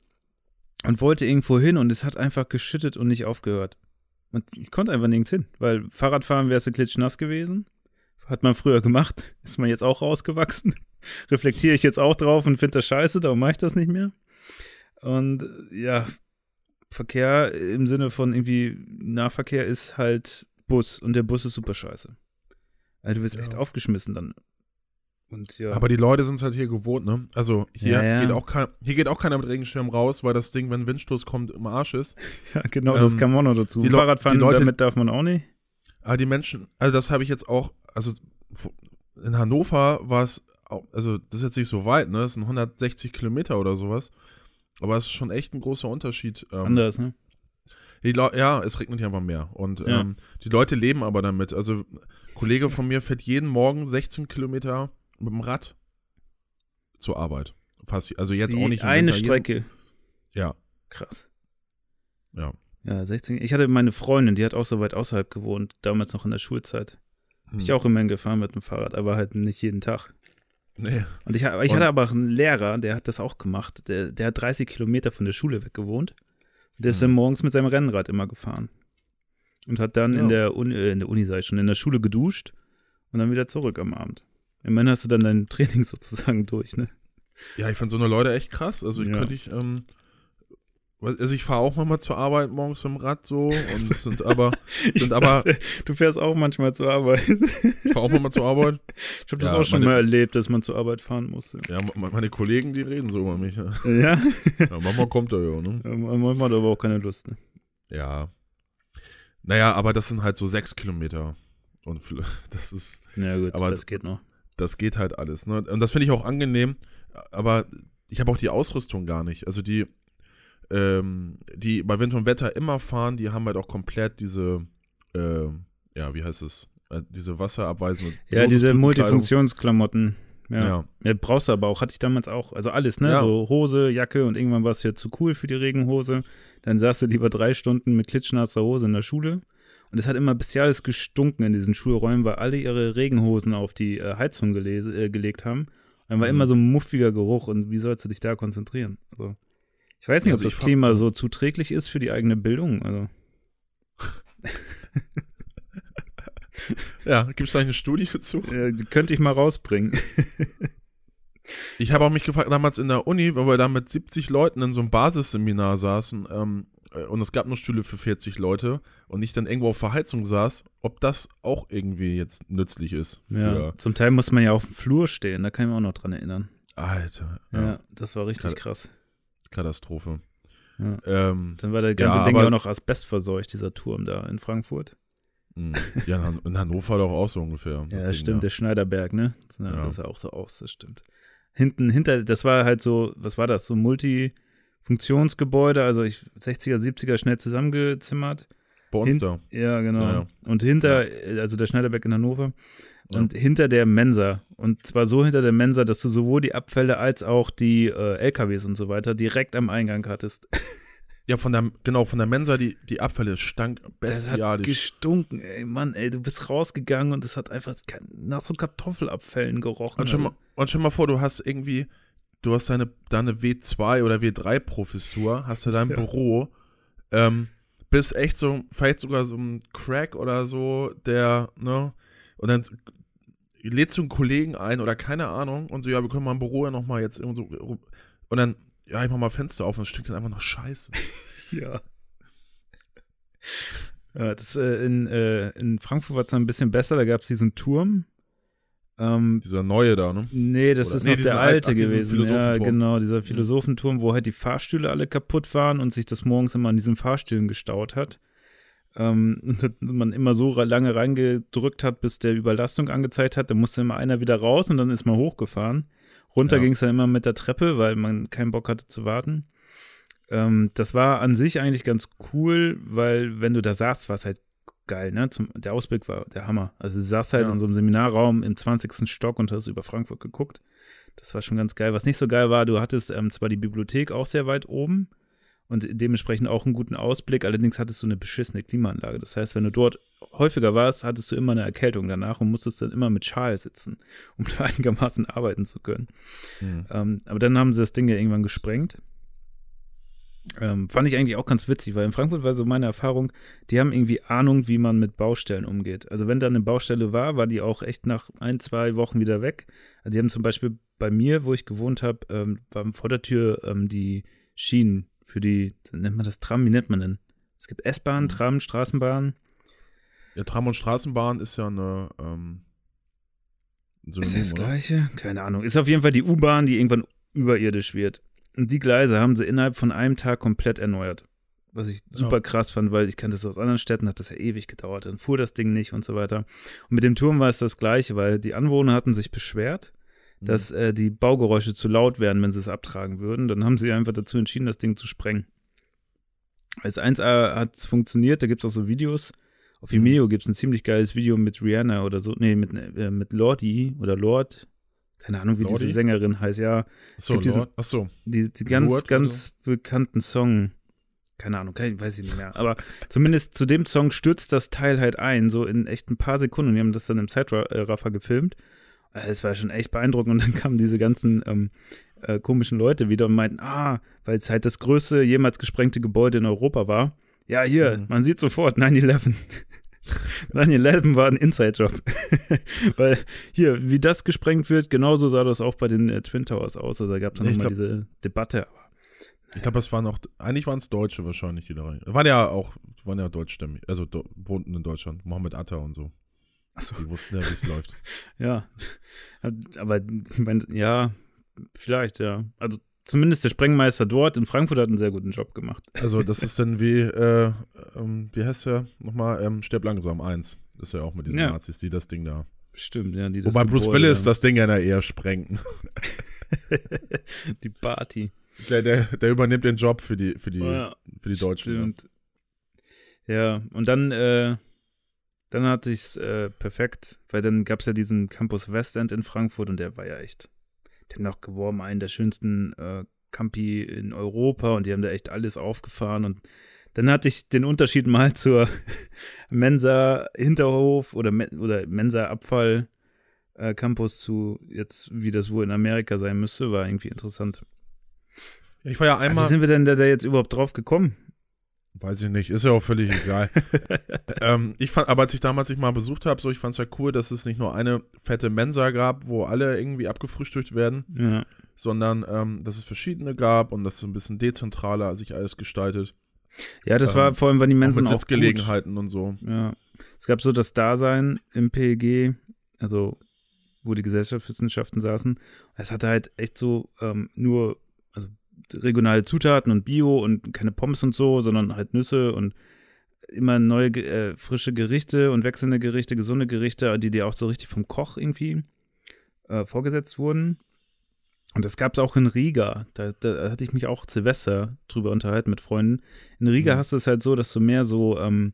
und wollte irgendwo hin und es hat einfach geschüttet und nicht aufgehört. Und ich konnte einfach nirgends hin, weil Fahrradfahren wäre es klitschnass gewesen. Hat man früher gemacht, [laughs] ist man jetzt auch rausgewachsen. [laughs] Reflektiere ich jetzt auch drauf und finde das scheiße, darum mache ich das nicht mehr. Und äh, ja, Verkehr im Sinne von irgendwie Nahverkehr ist halt Bus und der Bus ist super scheiße. Also du wirst Ja. echt aufgeschmissen dann. Und ja. Aber die Leute sind es halt hier gewohnt, ne? Also hier, Ja. Geht auch kein, hier geht auch keiner mit Regenschirm raus, weil das Ding, wenn Windstoß kommt, im Arsch ist. [laughs] ja, genau, das ähm, kam auch noch dazu. die Fahrradfahren die Leute- damit darf man auch nicht. Aber die Menschen, also das habe ich jetzt auch, also in Hannover war es, also das ist jetzt nicht so weit, ne? Das sind 160 Kilometer oder sowas. Aber es ist schon echt ein großer Unterschied. Ähm, Anders, ne? Ja, es regnet hier einfach mehr. Und Ja. ähm, die Leute leben aber damit. Also ein Kollege von mir fährt jeden Morgen 16 Kilometer mit dem Rad zur Arbeit. Fast, also jetzt Die auch nicht eine Winter, jeden- Strecke. Ja, Krass. ja. Ja, 16. Ich hatte meine Freundin, die hat auch so weit außerhalb gewohnt, damals noch in der Schulzeit. Bin ich Hm. auch immerhin gefahren mit dem Fahrrad, aber halt nicht jeden Tag. Nee. Und ich, ich Und- hatte aber einen Lehrer, der hat das auch gemacht. Der, der hat 30 Kilometer von der Schule weg gewohnt. Der ist dann morgens mit seinem Rennrad immer gefahren. Und hat dann in Ja. der Uni, äh, in der Uni, sag ich schon, in der Schule geduscht und dann wieder zurück am Abend. Immerhin hast du dann dein [laughs] Training sozusagen durch, ne? Ja, ich finde so eine Leute echt krass. Also ich Ja. könnte ich, ähm, also ich fahre auch manchmal zur Arbeit morgens mit dem Rad so und [laughs] sind aber, sind aber, dachte, du fährst auch manchmal zur Arbeit. ich fahre auch manchmal zur Arbeit. Ich habe das Ja, auch schon meine- mal erlebt, dass man zur Arbeit fahren musste. Ja, me- meine Kollegen, die reden so über mich. Ja, Ja? ja manchmal kommt er ja, ne? Man hat aber auch keine Lust. Ne? Ja. Naja, aber das sind halt so sechs Kilometer. Und [laughs] das ist, Ja, gut, Aber- das geht noch. das geht halt alles. Ne? Und das finde ich auch angenehm, aber ich habe auch die Ausrüstung gar nicht. Also die, ähm, die bei Wind und Wetter immer fahren, die haben halt auch komplett diese, äh, ja, wie heißt es? Äh, diese wasserabweisende. Ja, diese. Multifunktionsklamotten. Ja. Ja. ja. Brauchst du aber auch, hatte ich damals auch. Also alles, ne? Ja. So Hose, Jacke und irgendwann war es ja zu cool für die Regenhose. Dann saß du lieber drei Stunden mit klitschnasser Hose in der Schule. Und es hat immer bestiales gestunken in diesen Schulräumen, weil alle ihre Regenhosen auf die äh, Heizung äh, gelegt haben. Dann war Mhm. immer so ein muffiger Geruch und wie sollst du dich da konzentrieren? Also, ich weiß nicht, Also ob das Klima so zuträglich ist für die eigene Bildung. Also, [laughs] Ja, gibt es da eine Studie dazu? die könnte ich mal rausbringen. [laughs] Ich habe auch mich gefragt, damals in der Uni, weil wir da mit 70 Leuten in so einem Basisseminar saßen ähm, äh, und es gab nur Stühle für 40 Leute und ich dann irgendwo auf Verheizung saß, ob das auch irgendwie jetzt nützlich ist. Ja, zum Teil muss man ja auf dem Flur stehen, da kann ich mich auch noch dran erinnern. Alter, Ja, ja, das war richtig krass. Katastrophe. Ja. Ähm, Dann war der ganze Ja, Ding ja auch noch asbestverseucht, dieser Turm da in Frankfurt. mh. ja, in Han- in Hannover doch auch so ungefähr. Ja, das das Ding stimmt, da. der Schneiderberg, ne? Ja, Ja. Das sah auch so aus, das stimmt. Hinten, hinter, das war halt so, was war das, so Multifunktionsgebäude, also ich, 60er, 70er schnell zusammengezimmert. Uns Hin-. Ja, genau. Ja, ja. Und hinter, also der Schneiderberg in Hannover, und hinter der Mensa. Und zwar so hinter der Mensa, dass du sowohl die Abfälle als auch die äh, LKWs und so weiter direkt am Eingang hattest. [laughs] Ja, von der, genau, von der Mensa, die, die Abfälle stank Das hat bestialisch. gestunken, ey, Mann, ey, du bist rausgegangen und es hat einfach nach so Kartoffelabfällen gerochen. Und stell, mal, und stell mal vor, du hast irgendwie, du hast deine, deine W2 oder W3-Professur, hast du dein Ja. Büro, ähm, bist echt so, vielleicht sogar so ein Crack oder so, der, ne, und dann lädst du einen Kollegen ein oder keine Ahnung und so, ja, wir können mal im Büro ja nochmal jetzt irgendwo so, und dann, ja, ich mach mal Fenster auf und es stinkt dann einfach nach Scheiße. [laughs] Ja. ja das, äh, in, äh, in Frankfurt war es ein bisschen besser, da gab es diesen Turm. Ähm, Dieser neue da, ne? nee, das Oder- ist nee, noch der alt- alte diesen gewesen. Ja, genau, dieser Philosophenturm, wo halt die Fahrstühle alle kaputt waren und sich das morgens immer an diesen Fahrstühlen gestaut hat. Ähm, [laughs] und man immer so lange reingedrückt hat, bis der Überlastung angezeigt hat. Da musste immer einer wieder raus und dann ist man hochgefahren. Runter Ja. ging es dann immer mit der Treppe, weil man keinen Bock hatte zu warten. Ähm, das war an sich eigentlich ganz cool, weil wenn du da saßt, war es halt geil, ne? Zum, der Ausblick war der Hammer. Also du saßt halt Ja. in so einem Seminarraum im 20. Stock und hast über Frankfurt geguckt. Das war schon ganz geil. Was nicht so geil war, du hattest ähm, zwar die Bibliothek auch sehr weit oben und dementsprechend auch einen guten Ausblick, allerdings hattest du eine beschissene Klimaanlage. Das heißt, wenn du dort häufiger warst, hattest du immer eine Erkältung danach und musstest dann immer mit Schal sitzen, [laughs] um da einigermaßen arbeiten zu können. Hm. Ähm, aber dann haben sie das Ding ja irgendwann gesprengt. Ähm, fand ich eigentlich auch ganz witzig, weil in Frankfurt war so meine Erfahrung, die haben irgendwie Ahnung, wie man mit Baustellen umgeht. Also wenn da eine Baustelle war, war die auch echt nach ein, zwei Wochen wieder weg. Also die haben zum Beispiel bei mir, wo ich gewohnt habe, ähm, waren vor der Tür ähm, die Schienen für die, nennt man das Tram, wie nennt man denn? Es gibt S-Bahn, Tram, Straßenbahn. Ja, Tram und Straßenbahn ist ja eine, ähm, ein Ist Synonym, das oder? gleiche? Keine Ahnung. Ist auf jeden Fall die U-Bahn, die irgendwann überirdisch wird. Und die Gleise haben sie innerhalb von einem Tag komplett erneuert. Was ich super Ja. krass fand, weil ich kannte das aus anderen Städten, hat das ja ewig gedauert. Dann fuhr das Ding nicht und so weiter. Und mit dem Turm war es das Gleiche, weil die Anwohner hatten sich beschwert, Mhm. dass äh, die Baugeräusche zu laut werden, wenn sie es abtragen würden. Dann haben sie einfach dazu entschieden, das Ding zu sprengen. Als 1A hat es funktioniert, da gibt es auch so Videos. Auf Mhm. Vimeo gibt es ein ziemlich geiles Video mit Rihanna oder so, nee, mit, äh, mit Lordi oder Lord. Keine Ahnung, wie Lordi? diese Sängerin heißt, ja. Achso, Lord. Achso. Die, die ganz, Lord ganz bekannten Song. Keine Ahnung, kann, weiß ich nicht mehr. Aber zumindest zu dem Song stürzt das Teil halt ein, so in echt ein paar Sekunden. Die haben das dann im Zeitraffer gefilmt. Es war schon echt beeindruckend. Und dann kamen diese ganzen ähm, äh, komischen Leute wieder und meinten, ah, weil es halt das größte jemals gesprengte Gebäude in Europa war. Ja, hier, Mhm. man sieht sofort 9-11. [laughs] 9-11 war ein Inside-Job. [laughs] Weil hier, wie das gesprengt wird, genauso sah das auch bei den äh, Twin Towers aus. Also da gab es dann nochmal diese Debatte. Aber Ich glaube, es waren auch, eigentlich waren es Deutsche wahrscheinlich, die da rein. Waren ja auch, waren ja deutschstämmig, also do, wohnten in Deutschland. Mohammed Atta und so. Achso. Die wussten ja, wie es läuft. [laughs] Ja, aber ich meine, ja, vielleicht, ja. Also zumindest der Sprengmeister dort in Frankfurt hat einen sehr guten Job gemacht. Also, das ist dann wie, äh, ähm, wie heißt der nochmal? Ähm, Stirb langsam, eins. Ist ja auch mit diesen Ja. Nazis, die das Ding da. Stimmt, ja. Die das Wobei Bruce Willis das Ding ja eher sprengten. [laughs] die Party. Der, der, der übernimmt den Job für die, für die, Ja, für die Deutschen. Ja. Stimmt. Ja, und dann, äh, dann hatte ich es äh, perfekt, weil dann gab es ja diesen Campus Westend in Frankfurt und der war ja echt, der hat noch geworben, einen der schönsten äh, Campi in Europa und die haben da echt alles aufgefahren und dann hatte ich den Unterschied mal [laughs] zur Mensa Hinterhof oder, Me oder Mensa Abfall äh, Campus zu jetzt, wie das wohl in Amerika sein müsste, war irgendwie interessant. Ich war ja Wie einmal, sind wir denn da, da jetzt überhaupt drauf gekommen? Weiß ich nicht, ist ja auch völlig egal. [laughs] ähm, ich fand, aber als ich damals dich mal besucht habe, so, ich fand es ja cool, dass es nicht nur eine fette Mensa gab, wo alle irgendwie abgefrühstückt werden, Ja. sondern ähm, dass es verschiedene gab und dass so ein bisschen dezentraler sich alles gestaltet. Ja, das Ähm, war vor allem, weil die Auch Mensen mit auch. Sitzgelegenheiten und so. Ja. Es gab so das Dasein im PEG, also wo die Gesellschaftswissenschaften saßen. Es hatte halt echt so ähm, nur, regionale Zutaten und Bio und keine Pommes und so, sondern halt Nüsse und immer neue, äh, frische Gerichte und wechselnde Gerichte, gesunde Gerichte, die dir auch so richtig vom Koch irgendwie äh, vorgesetzt wurden. Und das gab es auch in Riga. Da, da hatte ich mich auch Silvester drüber unterhalten mit Freunden. In Riga Mhm. hast du es halt so, dass du mehr so ähm,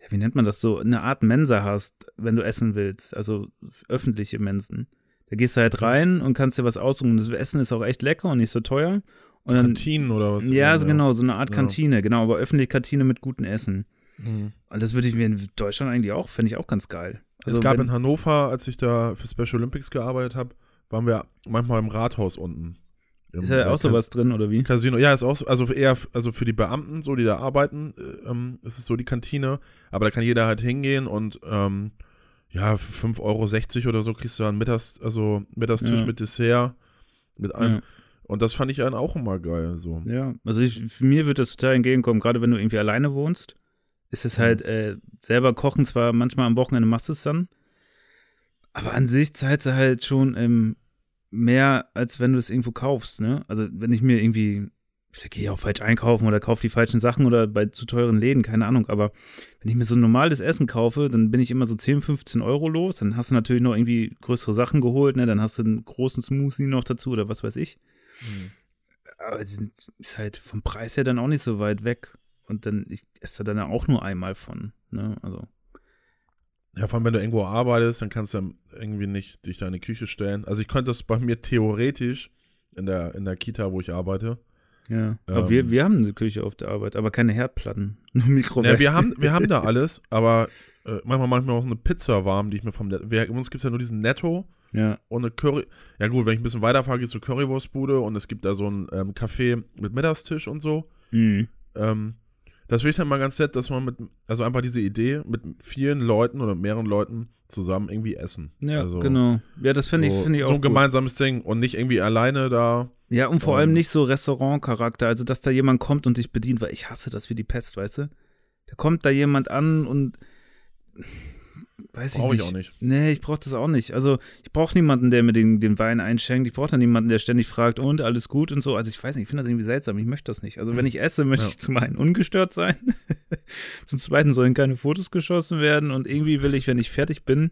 ja, wie nennt man das so, eine Art Mensa hast, wenn du essen willst, also öffentliche Mensen. Da gehst du halt rein und kannst dir was aussuchen. Das Essen ist auch echt lecker und nicht so teuer. Und dann, Kantinen oder was? ja, so genau, so eine Art Ja. Kantine, genau, aber öffentliche Kantine mit gutem Essen. Mhm. Und das würde ich mir in Deutschland eigentlich auch, fände ich auch ganz geil. Also es gab wenn- in Hannover, als ich da für Special Olympics gearbeitet habe, waren wir manchmal im Rathaus unten. Im, Ist ja äh, auch sowas drin, oder wie? Casino, ja, ist auch so, also eher also für die Beamten, so die da arbeiten, äh, ähm, ist es so die Kantine, aber da kann jeder halt hingehen und ähm, ja, für 5,60 Euro oder so kriegst du dann Mittags, also Mittagstisch Ja. mit Dessert, mit allem. Ja. Und das fand ich dann auch immer geil. So. Ja, also ich, für mir wird das total entgegenkommen, gerade wenn du irgendwie alleine wohnst. Ist es Mhm. halt äh, selber kochen, zwar manchmal am Wochenende machst du es dann, aber an sich zahlst du halt schon ähm, mehr, als wenn du es irgendwo kaufst, ne? Also wenn ich mir irgendwie, vielleicht gehe ich auch falsch einkaufen oder kaufe die falschen Sachen oder bei zu teuren Läden, keine Ahnung, aber wenn ich mir so ein normales Essen kaufe, dann bin ich immer so 10, 15 Euro los, dann hast du natürlich noch irgendwie größere Sachen geholt, ne? Dann hast du einen großen Smoothie noch dazu oder was weiß ich aber es sind- ist halt vom Preis her dann auch nicht so weit weg. Und dann, ich esse da dann auch nur einmal von. Ne? Also, Ja, vor allem, wenn du irgendwo arbeitest, dann kannst du irgendwie nicht dich da in die Küche stellen. Also ich könnte das bei mir theoretisch in der, in der Kita, wo ich arbeite. ja. Aber Ähm. wir, wir haben eine Küche auf der Arbeit, aber keine Herdplatten. [laughs] Nur Mikrowelle. Ja, wir haben, wir haben da alles, aber äh, manchmal manchmal auch eine Pizza warm, die ich mir vom Net wir, Uns gibt es ja nur diesen Netto ja, und eine Curry. Ja gut, wenn ich ein bisschen weiterfahre, gibt es so Currywurstbude und es gibt da so ein ähm, Café mit Mittagstisch und so. mhm. Ähm, das finde ich dann mal ganz nett, dass man mit, also einfach diese Idee, mit vielen Leuten oder mehreren Leuten zusammen irgendwie essen. ja also, genau. Ja, das finde so, ich, finde ich auch So ein gut. gemeinsames Ding und nicht irgendwie alleine da. Ja, und vor Ähm. allem nicht so Restaurantcharakter, also dass da jemand kommt und dich bedient, weil ich hasse das wie die Pest, weißt du? Da kommt da jemand an und weiß ich Brauche nicht. ich auch nicht. Nee, ich brauche das auch nicht. Also ich brauche niemanden, der mir den, den Wein einschenkt. Ich brauche da niemanden, der ständig fragt, und alles gut und so. Also ich weiß nicht, ich finde das irgendwie seltsam. Ich möchte das nicht. Also wenn ich esse, möchte Ja. ich zum einen ungestört sein. [laughs] zum zweiten sollen keine Fotos geschossen werden. Und irgendwie will ich, wenn ich fertig bin,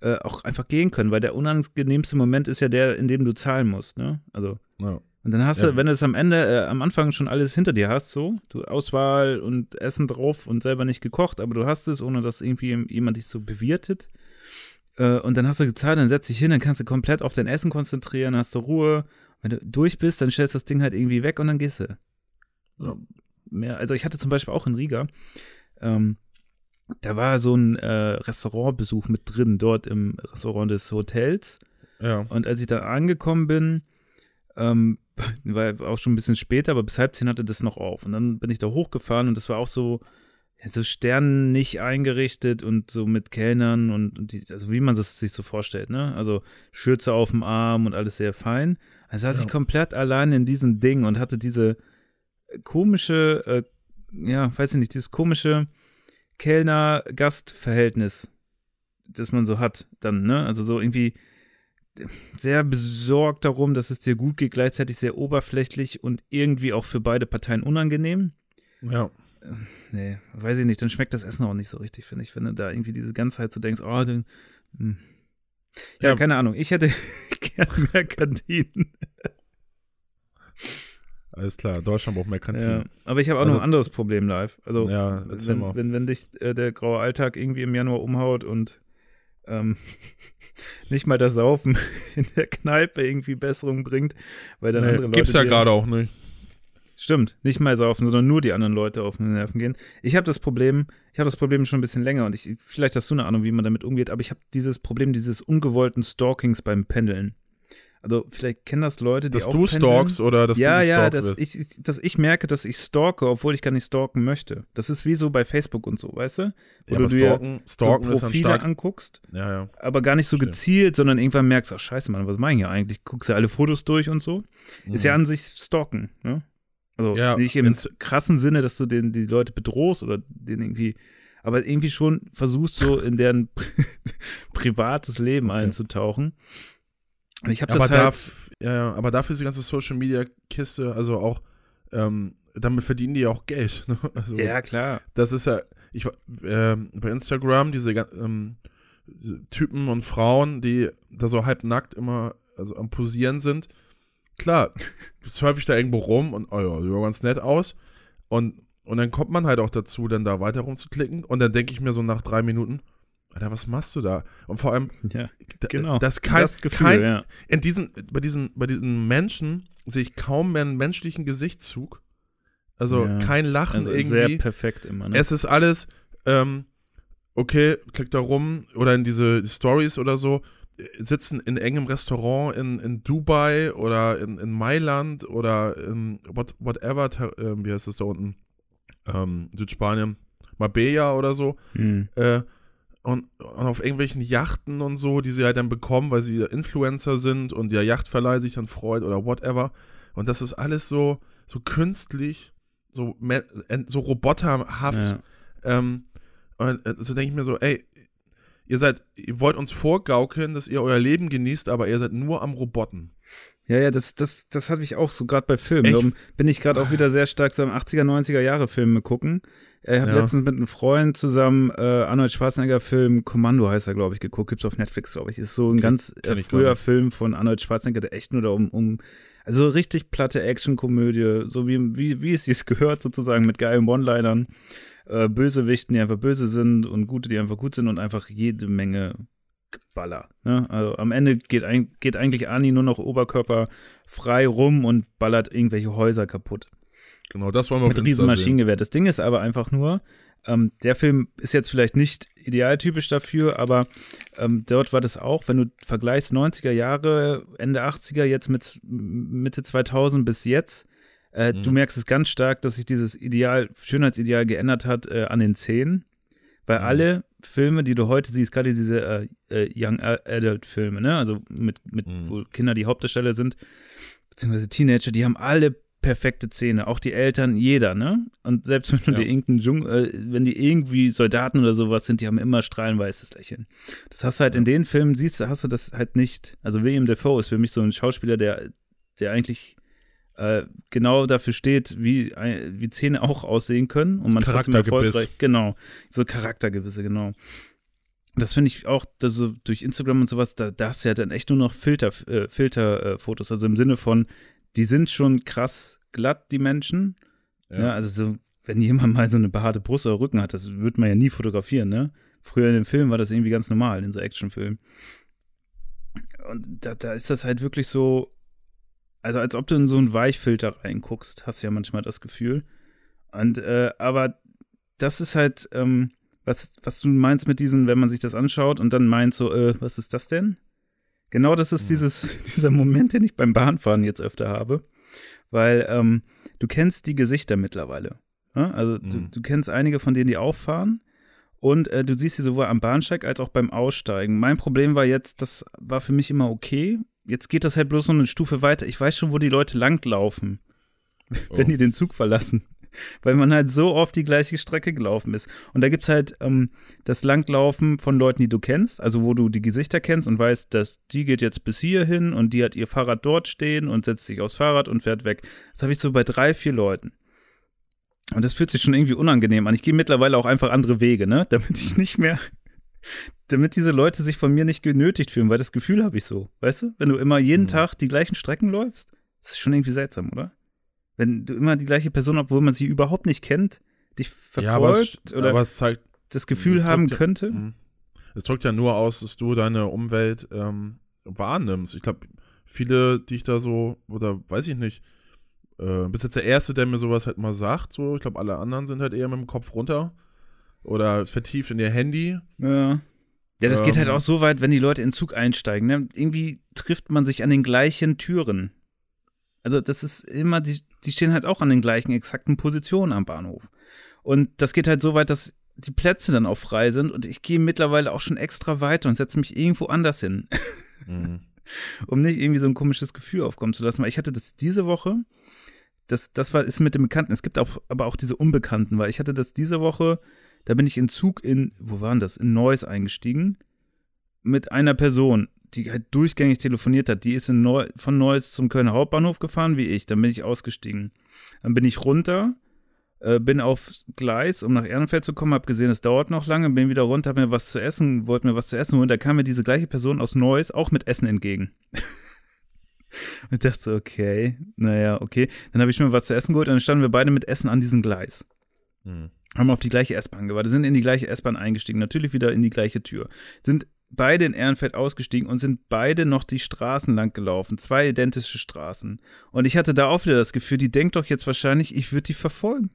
äh, auch einfach gehen können. Weil der unangenehmste Moment ist ja der, in dem du zahlen musst. Ne? Also Ja. Und dann hast Ja. du, wenn du es am Ende, äh, am Anfang schon alles hinter dir hast, so, du Auswahl und Essen drauf und selber nicht gekocht, aber du hast es, ohne dass irgendwie jemand dich so bewirtet. Äh, und dann hast du gezahlt, dann setzt dich hin, dann kannst du komplett auf dein Essen konzentrieren, hast du Ruhe. Wenn du durch bist, dann stellst du das Ding halt irgendwie weg und dann gehst du. Ja. Mehr, also ich hatte zum Beispiel auch in Riga, ähm, da war so ein äh, Restaurantbesuch mit drin, dort im Restaurant des Hotels. ja. Und als ich da angekommen bin, ähm, [laughs] war auch schon ein bisschen später, aber bis halb zehn hatte das noch auf. Und dann bin ich da hochgefahren und das war auch so, so Sternen nicht eingerichtet und so mit Kellnern und, und die, also wie man das sich so vorstellt, ne? Also Schürze auf dem Arm und alles sehr fein. Also saß Ja. ich komplett allein in diesem Ding und hatte diese komische, äh, ja, weiß ich nicht, dieses komische Kellner-Gast-Verhältnis, das man so hat dann, ne? Also so irgendwie sehr besorgt darum, dass es dir gut geht, gleichzeitig sehr oberflächlich und irgendwie auch für beide Parteien unangenehm. ja. Nee, weiß ich nicht, dann schmeckt das Essen auch nicht so richtig, finde ich. Wenn du da irgendwie diese ganze Zeit so denkst, oh, dann, hm. ja, Ja. keine Ahnung, ich hätte [laughs] gern mehr Kantinen. Alles klar, Deutschland braucht mehr Ja, Kantinen. aber ich habe auch Also- noch ein anderes Problem live. Also, Ja, wenn, wenn, wenn dich äh, der graue Alltag irgendwie im Januar umhaut und ähm, [laughs] nicht mal das Saufen [laughs] in der Kneipe irgendwie Besserung bringt, weil dann andere Nee, Leute gibt's ja gerade auch nicht. Stimmt, nicht mal saufen, sondern nur die anderen Leute auf den Nerven gehen. Ich habe das Problem, ich habe das Problem schon ein bisschen länger und ich, vielleicht hast du eine Ahnung, wie man damit umgeht, aber ich habe dieses Problem dieses ungewollten Stalkings beim Pendeln. Also vielleicht kennen das Leute, die Dass auch du pendeln. stalkst oder dass ja, du ja, gestalkt dass wirst. ich, ich- dass ich merke, dass ich stalke, obwohl ich gar nicht stalken möchte. Das ist wie so bei Facebook und so, weißt du? Wo Ja, du stalken, stalken so Profile stark. anguckst, Ja, ja. aber gar nicht so Stimmt. gezielt, sondern irgendwann merkst, ach scheiße, Mann, was mache ich hier eigentlich? Guckst ja alle Fotos durch und so. Ist ja Mhm. an sich stalken, ne? Also Ja, nicht im krassen Sinne, dass du den, die Leute bedrohst oder den irgendwie, aber irgendwie schon versuchst, so in deren [laughs] privates Leben Okay. einzutauchen. Ich habe aber, das halt. ja, ja, aber dafür ist die ganze Social Media Kiste, also auch, ähm, damit verdienen die ja auch Geld. [laughs] Ne? Also, ja, klar. das ist ja, ich ähm, bei Instagram, diese ähm, Typen und Frauen, die da so halbnackt immer also am Posieren sind. Klar, [laughs] surfe ich da irgendwo rum und, oh ja, sieht ganz nett aus. Und und dann kommt man halt auch dazu, dann da weiter rumzuklicken. Und dann denke ich mir so nach drei Minuten, Alter, was machst du da? Und vor allem, [laughs] ja, genau. das kein, das Gefühl, kein ja. in diesen, bei diesen, bei diesen Menschen sehe ich kaum mehr einen menschlichen Gesichtszug. Also Ja. kein Lachen Also irgendwie. sehr perfekt immer. Ne? Es ist alles, ähm, okay, klick da rum oder in diese Stories oder so, äh, sitzen in engem Restaurant in, in Dubai oder in, in Mailand oder in what, whatever, ähm, wie heißt das da unten? Ähm, Südspanien, Marbella oder so. Hm. Äh, und, und auf irgendwelchen Yachten und so, die sie halt dann bekommen, weil sie Influencer sind und der Yachtverleih sich dann freut oder whatever. Und das ist alles so, so künstlich, so, so roboterhaft. Ja. Ähm, und äh, so denke ich mir so, ey, ihr seid, ihr wollt uns vorgaukeln, dass ihr euer Leben genießt, aber ihr seid nur am Roboten. Ja, ja, das, das, das hatte ich auch so gerade bei Filmen. Darum bin ich gerade auch wieder sehr stark so am 80er, 90er Jahre Filme gucken. Ich habe Ja. letztens mit einem Freund zusammen äh, Arnold Schwarzenegger Film Kommando heißt er, glaube ich, geguckt. Gibt's auf Netflix, glaube ich. Ist so ein ganz äh, früher. Film von Arnold Schwarzenegger, der echt nur da um, um also richtig platte Actionkomödie, so wie, wie, wie es sich gehört, sozusagen, mit geilen One-Linern. Äh, Bösewichten, die einfach böse sind und Gute, die einfach gut sind und einfach jede Menge Baller. Ne? Also am Ende geht, ein, geht eigentlich Ani nur noch Oberkörper frei rum und ballert irgendwelche Häuser kaputt. Genau, das wollen wir Mit riesen sehen. Maschinengewehr. Das Ding ist aber einfach nur, ähm, der Film ist jetzt vielleicht nicht idealtypisch dafür, aber ähm, dort war das auch, wenn du vergleichst 90er Jahre, Ende 80er, jetzt mit Mitte 2000 bis jetzt, äh, Mhm. du merkst es ganz stark, dass sich dieses Ideal, Schönheitsideal geändert hat äh, an den Szenen. Weil Mhm. alle Filme, die du heute siehst, gerade diese äh, äh, Young Adult Filme, ne, also mit, mit Mhm. wo Kinder die Hauptdarsteller sind, beziehungsweise Teenager, die haben alle perfekte Zähne, auch die Eltern, jeder, ne? Und selbst wenn du Ja. dir irgendeinen Dschungel, äh, wenn die irgendwie Soldaten oder sowas sind, die haben immer strahlenweißes Lächeln. Das hast du halt in den Filmen, siehst du, hast du das halt nicht. Also William Defoe ist für mich so ein Schauspieler, der, der eigentlich äh, genau dafür steht, wie, äh, wie Zähne auch aussehen können und Das man trotzdem erfolgreich, genau, so Charaktergewisse, genau. Das finde ich auch, dass so durch Instagram und sowas, da, da hast du ja dann echt nur noch Filter, äh, Filterfotos, also im Sinne von, die sind schon krass glatt, die Menschen. Ja. also so, wenn jemand mal so eine behaarte Brust oder Rücken hat, das würde man ja nie fotografieren, ne? Früher in den Filmen war das irgendwie ganz normal, in so Actionfilmen. Und da, da ist das halt wirklich so, also als ob du in so einen Weichfilter reinguckst, hast du ja manchmal das Gefühl. Und, äh, aber das ist halt, ähm, was, was du meinst mit diesen, wenn man sich das anschaut und dann meint so, äh, was ist das denn? Genau das ist dieses, [laughs] dieser Moment, den ich beim Bahnfahren jetzt öfter habe. Weil ähm, du kennst die Gesichter mittlerweile. Ja? Also du, Mhm. du kennst einige von denen, die auffahren. Und äh, du siehst sie sowohl am Bahnsteig als auch beim Aussteigen. Mein Problem war jetzt, das war für mich immer okay. Jetzt geht das halt bloß noch eine Stufe weiter. Ich weiß schon, wo die Leute langlaufen, [laughs] wenn Oh. die den Zug verlassen. [laughs] Weil man halt so oft die gleiche Strecke gelaufen ist. Und da gibt es halt ähm, das Langlaufen von Leuten, die du kennst, also wo du die Gesichter kennst und weißt, dass die geht jetzt bis hierhin und die hat ihr Fahrrad dort stehen und setzt sich aufs Fahrrad und fährt weg. Das habe ich so bei drei, vier Leuten. Und das fühlt sich schon irgendwie unangenehm an. Ich gehe mittlerweile auch einfach andere Wege, ne? [laughs] Damit ich nicht mehr, [laughs] damit diese Leute sich von mir nicht genötigt fühlen, weil das Gefühl habe ich so. Weißt du? Wenn du immer jeden Mhm. Tag die gleichen Strecken läufst, das ist schon irgendwie seltsam, oder? Wenn du immer die gleiche Person, obwohl man sie überhaupt nicht kennt, dich ja, aber verfolgt es, oder aber es zeigt, das Gefühl haben ja- könnte. Mhm. Es drückt ja nur aus, dass du deine Umwelt ähm, wahrnimmst. Ich glaube, viele, die ich da so, oder weiß ich nicht, äh, bist jetzt der Erste, der mir sowas halt mal sagt. So, ich glaube, alle anderen sind halt eher mit dem Kopf runter oder vertieft in ihr Handy. Ja. Ja, das geht halt Ähm. auch so weit, wenn die Leute in den Zug einsteigen. Ne? Irgendwie trifft man sich an den gleichen Türen. Also das ist immer, die, die stehen halt auch an den gleichen exakten Positionen am Bahnhof. Und das geht halt so weit, dass die Plätze dann auch frei sind und ich gehe mittlerweile auch schon extra weiter und setze mich irgendwo anders hin, Mhm. [laughs] um nicht irgendwie so ein komisches Gefühl aufkommen zu lassen. Weil ich hatte das diese Woche, das, das war, ist mit dem Bekannten. Es gibt auch, aber auch diese Unbekannten, weil ich hatte das diese Woche, da bin ich in Zug in, wo waren das? In Neuss eingestiegen mit einer Person, die halt durchgängig telefoniert hat. Die ist Neu von Neuss zum Kölner Hauptbahnhof gefahren, wie ich. Dann bin ich ausgestiegen. Dann bin ich runter, äh, bin aufs Gleis, um nach Ehrenfeld zu kommen, hab gesehen, es dauert noch lange, bin wieder runter, hab mir was zu essen, wollte mir was zu essen holen. Da kam mir diese gleiche Person aus Neuss auch mit Essen entgegen. Und [laughs] ich dachte so, okay, naja, okay. Dann habe ich mir was zu essen geholt und dann standen wir beide mit Essen an diesem Gleis. Hm. haben auf die gleiche S-Bahn gewartet, sind in die gleiche S-Bahn eingestiegen, natürlich wieder in die gleiche Tür, sind beide in Ehrenfeld ausgestiegen und sind beide noch die Straßen lang gelaufen, zwei identische Straßen. Und ich hatte da auch wieder das Gefühl, die denkt doch jetzt wahrscheinlich, ich würde die verfolgen.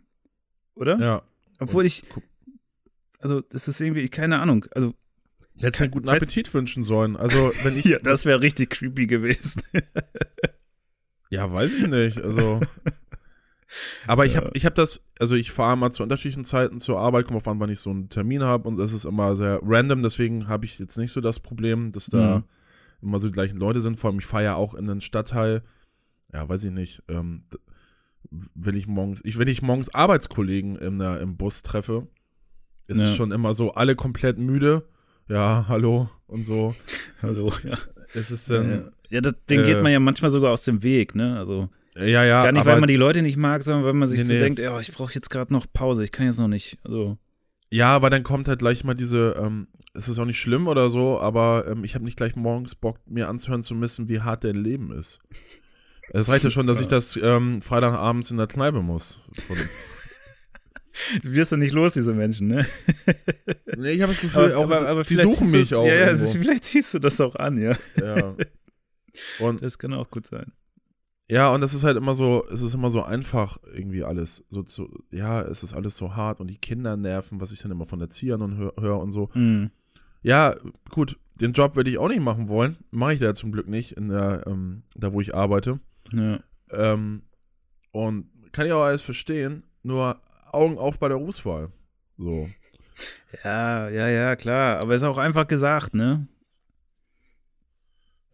Oder? Ja. Obwohl ich, also das ist irgendwie, keine Ahnung, also Hättest du einen guten Appetit wünschen sollen. Also, wenn ich. [laughs] ja, das wäre richtig creepy gewesen. Ja, weiß ich nicht. Also. [laughs] Aber ich habe Ja. ich hab das, also ich fahre mal zu unterschiedlichen Zeiten zur Arbeit, komme auf an, wann ich so einen Termin habe und das ist immer sehr random, deswegen habe ich jetzt nicht so das Problem, dass da Mhm. immer so die gleichen Leute sind. Vor allem, ich fahre ja auch in einen Stadtteil, ja, weiß ich nicht, ähm, will ich morgens, ich, wenn ich morgens Arbeitskollegen in der, im Bus treffe, ist Ja. es schon immer so, alle komplett müde. Ja, hallo und so. [laughs] Hallo, ja. Es ist dann, ja, das, den äh, geht man ja manchmal sogar aus dem Weg, ne? Also ja, ja, gar nicht, aber weil man die Leute nicht mag, sondern weil man sich Nee, so nee. denkt, ja, ich brauche jetzt gerade noch Pause, ich kann jetzt noch nicht. Also, Ja, aber dann kommt halt gleich mal diese, ähm, es ist auch nicht schlimm oder so, aber ähm, ich habe nicht gleich morgens Bock, mir anzuhören zu müssen, wie hart dein Leben ist. Es reicht ja schon, dass ich das ähm, Freitagabends in der Kneipe muss. [laughs] Du wirst doch nicht los, diese Menschen, ne? [laughs] nee, ich habe das Gefühl, auch, die vielleicht suchen siehst du, mich auch. Ja, ja, irgendwo. [laughs] vielleicht siehst du das auch an, ja. ja. Und Das kann auch gut sein. Ja, und das ist halt immer so, es ist immer so einfach irgendwie alles. So zu, ja, es ist alles so hart und die Kinder nerven, was ich dann immer von Erziehern und höre hör und so. Hm. Ja, gut, den Job würde ich auch nicht machen wollen. Mache ich da zum Glück nicht, in der, ähm, da wo ich arbeite. Ja. Ähm, und kann ich auch alles verstehen, nur Augen auf bei der Berufswahl. So. ja, ja, ja, klar. Aber ist auch einfach gesagt, ne?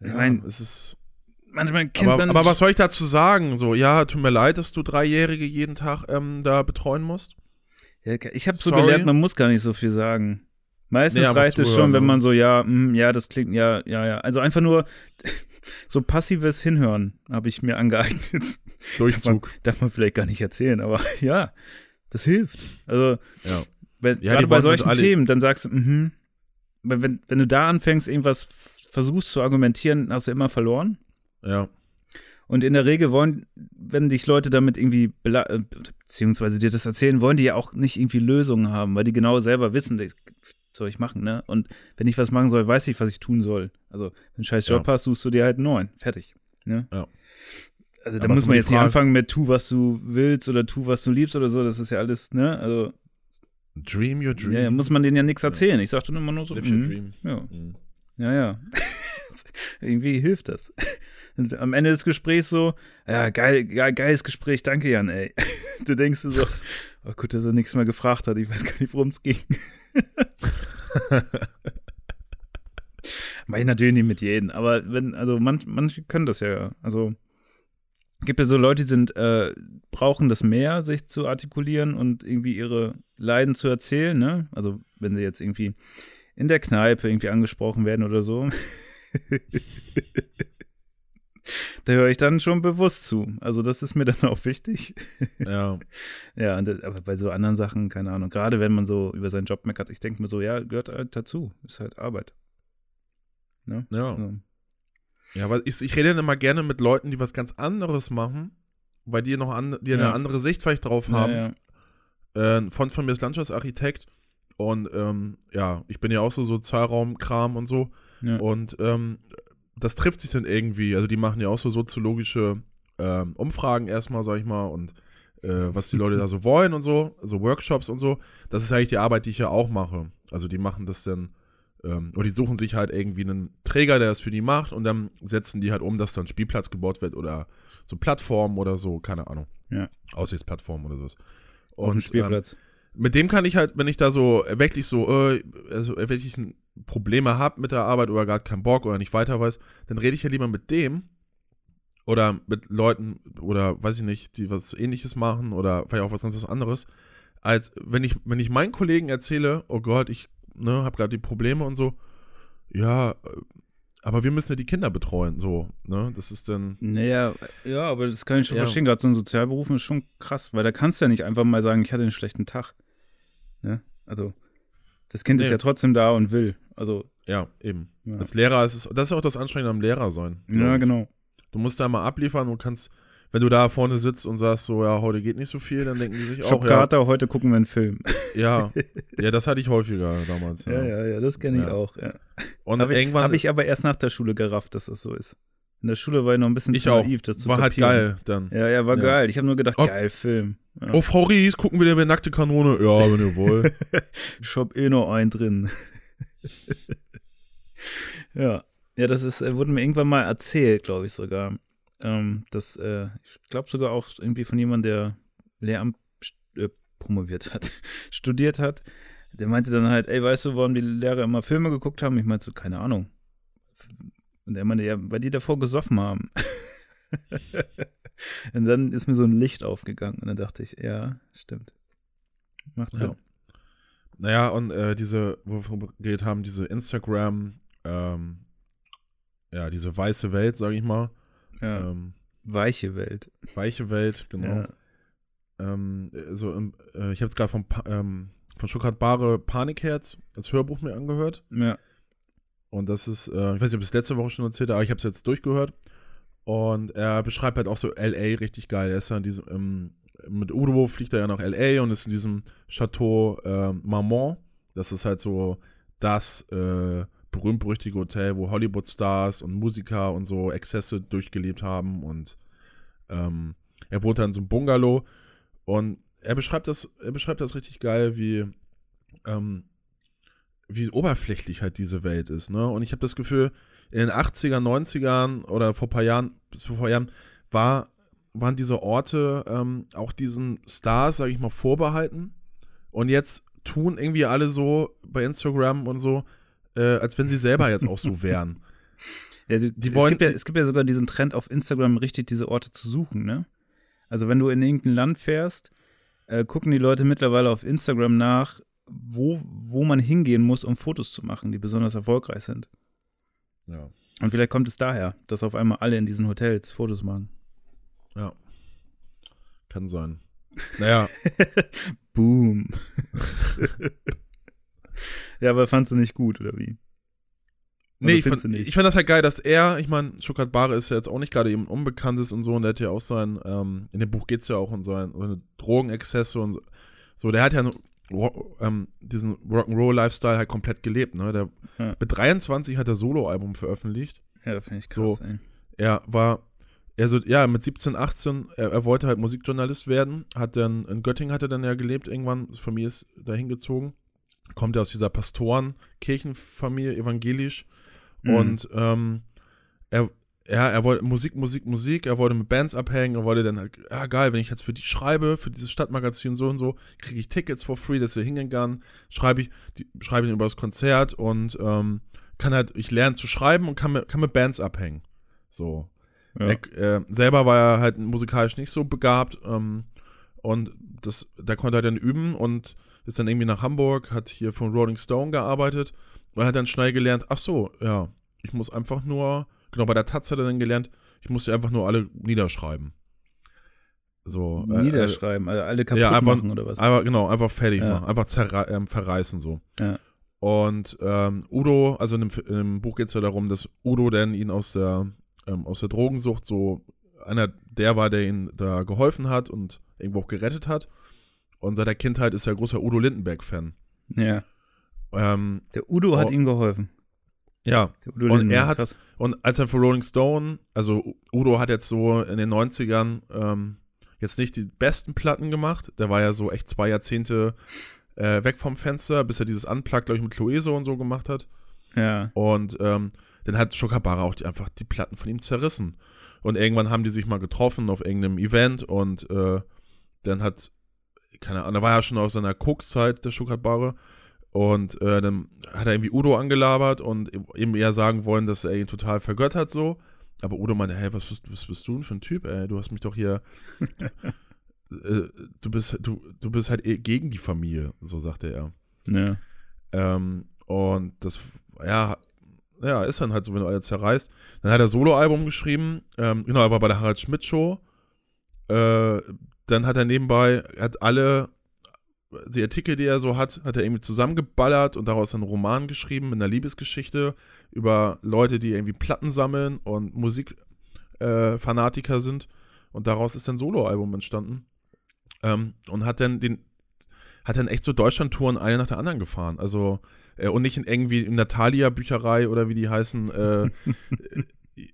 Ich Ja, mein, es ist. Manchmal kennt Aber, man. aber was soll ich dazu sagen? So, ja, tut mir leid, dass du Dreijährige jeden Tag ähm, da betreuen musst. Ja, ich habe so gelernt, man muss gar nicht so viel sagen. Meistens Nee, reicht es schon, wenn ne? man so, ja, mm, ja, das klingt, ja, ja, ja. Also einfach nur [laughs] so passives Hinhören habe ich mir angeeignet. [laughs] Darf man, Durchzug. darf man vielleicht gar nicht erzählen, aber [laughs] ja, das hilft. Also, Ja. wenn, Ja, gerade bei solchen alle- Themen, dann sagst du, mhm. Wenn, wenn, du da anfängst, irgendwas versuchst zu argumentieren, hast du immer verloren. Ja. Und in der Regel wollen, wenn dich Leute damit irgendwie, äh, beziehungsweise dir das erzählen, wollen die ja auch nicht irgendwie Lösungen haben, weil die genau selber wissen, das soll ich machen, ne? Und wenn ich was machen soll, weiß ich, was ich tun soll. Also, wenn du einen scheiß Job hast, suchst du dir halt einen neuen. Fertig. Ne? Ja. Also, da Aber muss man jetzt nicht anfangen mit tu, was du willst oder tu, was du liebst oder so. Das ist ja alles, ne? Also, Dream your dream. ja, ja, muss man denen ja nichts erzählen. Ich sag dann immer nur so, Live your mhm. dream. ja, Mhm. ja, ja. [laughs] Irgendwie hilft das. Und am Ende des Gesprächs so, ja, geil, geil, geiles Gespräch, danke Jan, ey. [laughs] Du denkst so, oh gut, dass er nichts mehr gefragt hat, ich weiß gar nicht, worum es ging. [laughs] Mach ich natürlich nicht mit jedem, aber wenn, also manch, manche können das ja, also gibt ja so Leute, die sind, äh, brauchen das mehr, sich zu artikulieren und irgendwie ihre Leiden zu erzählen, ne? Also wenn sie jetzt irgendwie in der Kneipe irgendwie angesprochen werden oder so. [laughs] da höre ich dann schon bewusst zu. Also das ist mir [laughs] dann auch wichtig. Ja. [laughs] Ja, das, aber bei so anderen Sachen, keine Ahnung, gerade wenn man so über seinen Job meckert, ich denke mir so, ja, gehört halt dazu, ist halt Arbeit. Ne? Ja. So. Ja, weil ich, ich rede dann immer gerne mit Leuten, die was ganz anderes machen, weil die noch an, die eine Ja. andere Sicht vielleicht drauf Ja, haben. ja. Äh, ein Freund von mir ist Landschaftsarchitekt und ähm, ja, ich bin ja auch so Sozialraumkram und so. Ja. Und ähm, das trifft sich dann irgendwie. Also die machen ja auch so soziologische ähm, Umfragen erstmal, sag ich mal, und äh, was die Leute da so wollen und so, also Workshops und so. Das ist eigentlich die Arbeit, die ich ja auch mache. Also die machen das dann, ähm, oder die suchen sich halt irgendwie einen Träger, der das für die macht und dann setzen die halt um, dass dann ein Spielplatz gebaut wird oder so Plattformen oder so, keine Ahnung. Ja. Aussichtsplattformen oder sowas. Auf dem ähm, Spielplatz. mit dem kann ich halt, wenn ich da so wirklich so, äh, also wirklich ein Probleme habe mit der Arbeit oder gar keinen Bock oder nicht weiter weiß, dann rede ich ja lieber mit dem oder mit Leuten oder weiß ich nicht, die was ähnliches machen oder vielleicht auch was ganz anderes, als wenn ich, wenn ich meinen Kollegen erzähle, oh Gott, ich ne, habe gerade die Probleme und so, ja, äh, aber wir müssen ja die Kinder betreuen, so, ne, das ist dann, Naja, ja, aber das kann ich schon Ja. verstehen. Gerade so ein Sozialberuf ist schon krass, weil da kannst du ja nicht einfach mal sagen, ich hatte einen schlechten Tag. Ne? Also, das Kind ist Nee. ja trotzdem da und will. Also, ja, eben. Ja. Als Lehrer ist es, das ist auch das Anstrengende am Lehrer sein. ja, genau. Du musst da mal abliefern und kannst, wenn du da vorne sitzt und sagst so, ja, heute geht nicht so viel, dann denken die sich auch, Shop ja, heute gucken wir einen Film. ja, [laughs] ja, das hatte ich häufiger damals. Ja, Ja, ja, ja, das kenne ich Ja. auch. Ja. Und Habe ich, irgendwann hab ich aber erst nach der Schule gerafft, dass das so ist. In der Schule war ich noch ein bisschen Ich zu auch. naiv, das zu war halt kapieren. geil dann. Ja, ja, war Ja. geil. Ich habe nur gedacht, Oh. geil, Film. Ja. Oh, Frau Ries, gucken wir dir nackte Kanone? Ja, wenn ihr wollt. [laughs] Ich hab eh noch einen drin. [laughs] ja. Ja, das ist, äh, wurde mir irgendwann mal erzählt, glaube ich sogar. Ähm, das, äh, ich glaube sogar auch irgendwie von jemandem, der Lehramt äh, promoviert hat, [laughs] studiert hat. Der meinte dann halt, ey, weißt du, warum die Lehrer immer Filme geguckt haben? Ich meinte so, keine Ahnung. Und er meinte, ja, weil die davor gesoffen haben. [laughs] und dann ist mir so ein Licht aufgegangen und dann dachte ich, ja, stimmt. Macht Sinn. Ja. Naja, und äh, diese, wovon wir geredet haben, diese Instagram, ähm, ja, diese weiße Welt, sage ich mal. Ja. Ähm, Weiche Welt. weiche Welt, genau. Ja. Ähm, so, im- äh, ich habe jetzt gerade von, ähm, von Stuttgart Bare Panikherz als Hörbuch mir angehört. ja. Und das ist, äh, ich weiß nicht, ob ich es letzte Woche schon erzählt habe, aber ich habe es jetzt durchgehört. Und er beschreibt halt auch so LA richtig geil. Er ist ja in diesem, ähm, mit Udo fliegt er ja nach LA und ist in diesem Chateau äh, Marmont. Das ist halt so das äh, berühmt-berüchtige Hotel, wo Hollywood-Stars und Musiker und so Exzesse durchgelebt haben. Und ähm, er wohnt da in so einem Bungalow. Und er beschreibt das, er beschreibt das richtig geil, wie, ähm, wie oberflächlich halt diese Welt ist, ne? Und ich habe das Gefühl, in den 80er, 90ern oder vor ein paar Jahren, bis vor ein paar Jahren, war, waren diese Orte ähm, auch diesen Stars, sage ich mal, vorbehalten. Und jetzt tun irgendwie alle so bei Instagram und so, äh, als wenn sie selber jetzt auch so [laughs] wären. ja, die, Die es, gibt ja, es gibt ja sogar diesen Trend auf Instagram, richtig diese Orte zu suchen, ne? Also wenn du in irgendein Land fährst, äh, gucken die Leute mittlerweile auf Instagram nach, wo, wo man hingehen muss, um Fotos zu machen, die besonders erfolgreich sind. Ja. Und vielleicht kommt es daher, dass auf einmal alle in diesen Hotels Fotos machen. Ja. Kann sein. Naja, [laughs] Boom. [laughs] ja, aber fandst du nicht gut, oder wie? Nee, Oder ich fand, nicht? ich fand das halt geil, dass er, ich meine, Stuttgart Bare ist ja jetzt auch nicht gerade eben Unbekanntes und so, und der hat ja auch sein, ähm, in dem Buch geht es ja auch um seine, seine Drogenexzesse und so. so. Der hat ja Ro- ähm, diesen Rock'n'Roll-Lifestyle halt komplett gelebt, ne? Der, Ja. Mit 23 hat er Soloalbum veröffentlicht. Ja, finde ich So. krass, ey. Er war, er so, ja, mit 17, 18, er, er wollte halt Musikjournalist werden, hat dann, in Göttingen hat er dann ja gelebt irgendwann, die Familie ist dahin gezogen, kommt ja aus dieser Pastoren-Kirchenfamilie, evangelisch, Mhm. und ähm, er, ja, er wollte Musik, Musik, Musik, er wollte mit Bands abhängen, er wollte dann halt, ja geil, wenn ich jetzt für die schreibe, für dieses Stadtmagazin so und so, kriege ich Tickets for free, dass er hingehen kann, schreibe ich, die, schreibe ich über das Konzert und ähm, kann halt, ich lerne zu schreiben und kann mit, kann mit Bands abhängen. So. Ja. Er, äh, selber war er halt musikalisch nicht so begabt ähm, und das, da konnte er dann üben und ist dann irgendwie nach Hamburg, hat hier von Rolling Stone gearbeitet und hat dann schnell gelernt, ach so, ja, ich muss einfach nur, genau, bei der Taz hat er dann gelernt, ich muss die einfach nur alle niederschreiben. So. äh, Niederschreiben, also alle kaputt ja, einfach- machen oder was? Einfach, genau, einfach fertig Ja. machen, einfach ähm, verreißen so. Ja. Und ähm, Udo, also in dem, in dem Buch geht es ja darum, dass Udo dann ihn aus der, ähm, aus der Drogensucht so, einer der war, der ihn da geholfen hat und irgendwo auch gerettet hat. Und seit der Kindheit ist er großer Udo Lindenberg-Fan. Ja. Ähm, Der Udo hat Oh. ihm geholfen. ja, Der Udo Und er hat- krass. Und als er für Rolling Stone, also Udo hat jetzt so in den 90ern ähm, jetzt nicht die besten Platten gemacht. Der war ja so echt zwei Jahrzehnte äh, weg vom Fenster, bis er dieses Unplugged, glaube ich, mit Clueso und so gemacht hat. Ja. Und ähm, dann hat Schokabara auch die, einfach die Platten von ihm zerrissen. Und irgendwann haben die sich mal getroffen auf irgendeinem Event und äh, dann hat, keine Ahnung, da war er schon aus seiner Kokszeit, der Schokabare. Und äh, dann hat er irgendwie Udo angelabert und ihm eher sagen wollen, dass er ihn total vergöttert so. Aber Udo meinte, hey, was bist, was bist du denn für ein Typ, ey? Du hast mich doch hier. [laughs] äh, du bist, du, du bist halt eh gegen die Familie, so sagte er. Ja. Ähm, und das, ja, ja, ist dann halt so, wenn du alles zerreißt. Dann hat er Soloalbum geschrieben. Ähm, genau, er war bei der Harald Schmidt Show. Äh, dann hat er nebenbei, hat alle die Artikel, die er so hat, hat er irgendwie zusammengeballert und daraus einen Roman geschrieben mit einer Liebesgeschichte über Leute, die irgendwie Platten sammeln und Musikfanatiker äh, sind. und daraus ist ein Soloalbum entstanden. Ähm, und hat dann den, hat dann echt so Deutschland-Touren eine nach der anderen gefahren. Also, äh, und nicht in irgendwie in Natalia-Bücherei oder wie die heißen, äh, [laughs]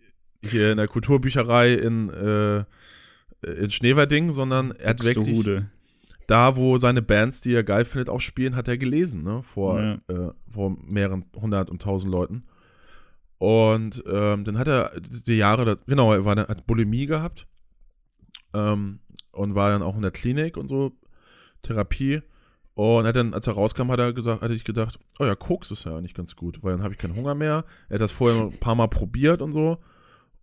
hier in der Kulturbücherei in, äh, in Schneverding, sondern er hat wirklich Buxtehude. da, wo seine Bands, die er geil findet, auch spielen, hat er gelesen, ne? Vor, Ja. äh, vor mehreren hundert und tausend Leuten. Und ähm, dann hat er die Jahre, da, genau, er war, hat Bulimie gehabt ähm, und war dann auch in der Klinik und so, Therapie. Und hat dann, als er rauskam, hat er gesagt, hatte ich gedacht, oh ja, Koks ist ja eigentlich ganz gut, weil dann habe ich keinen Hunger mehr. Er hat das vorher ein paar Mal probiert und so.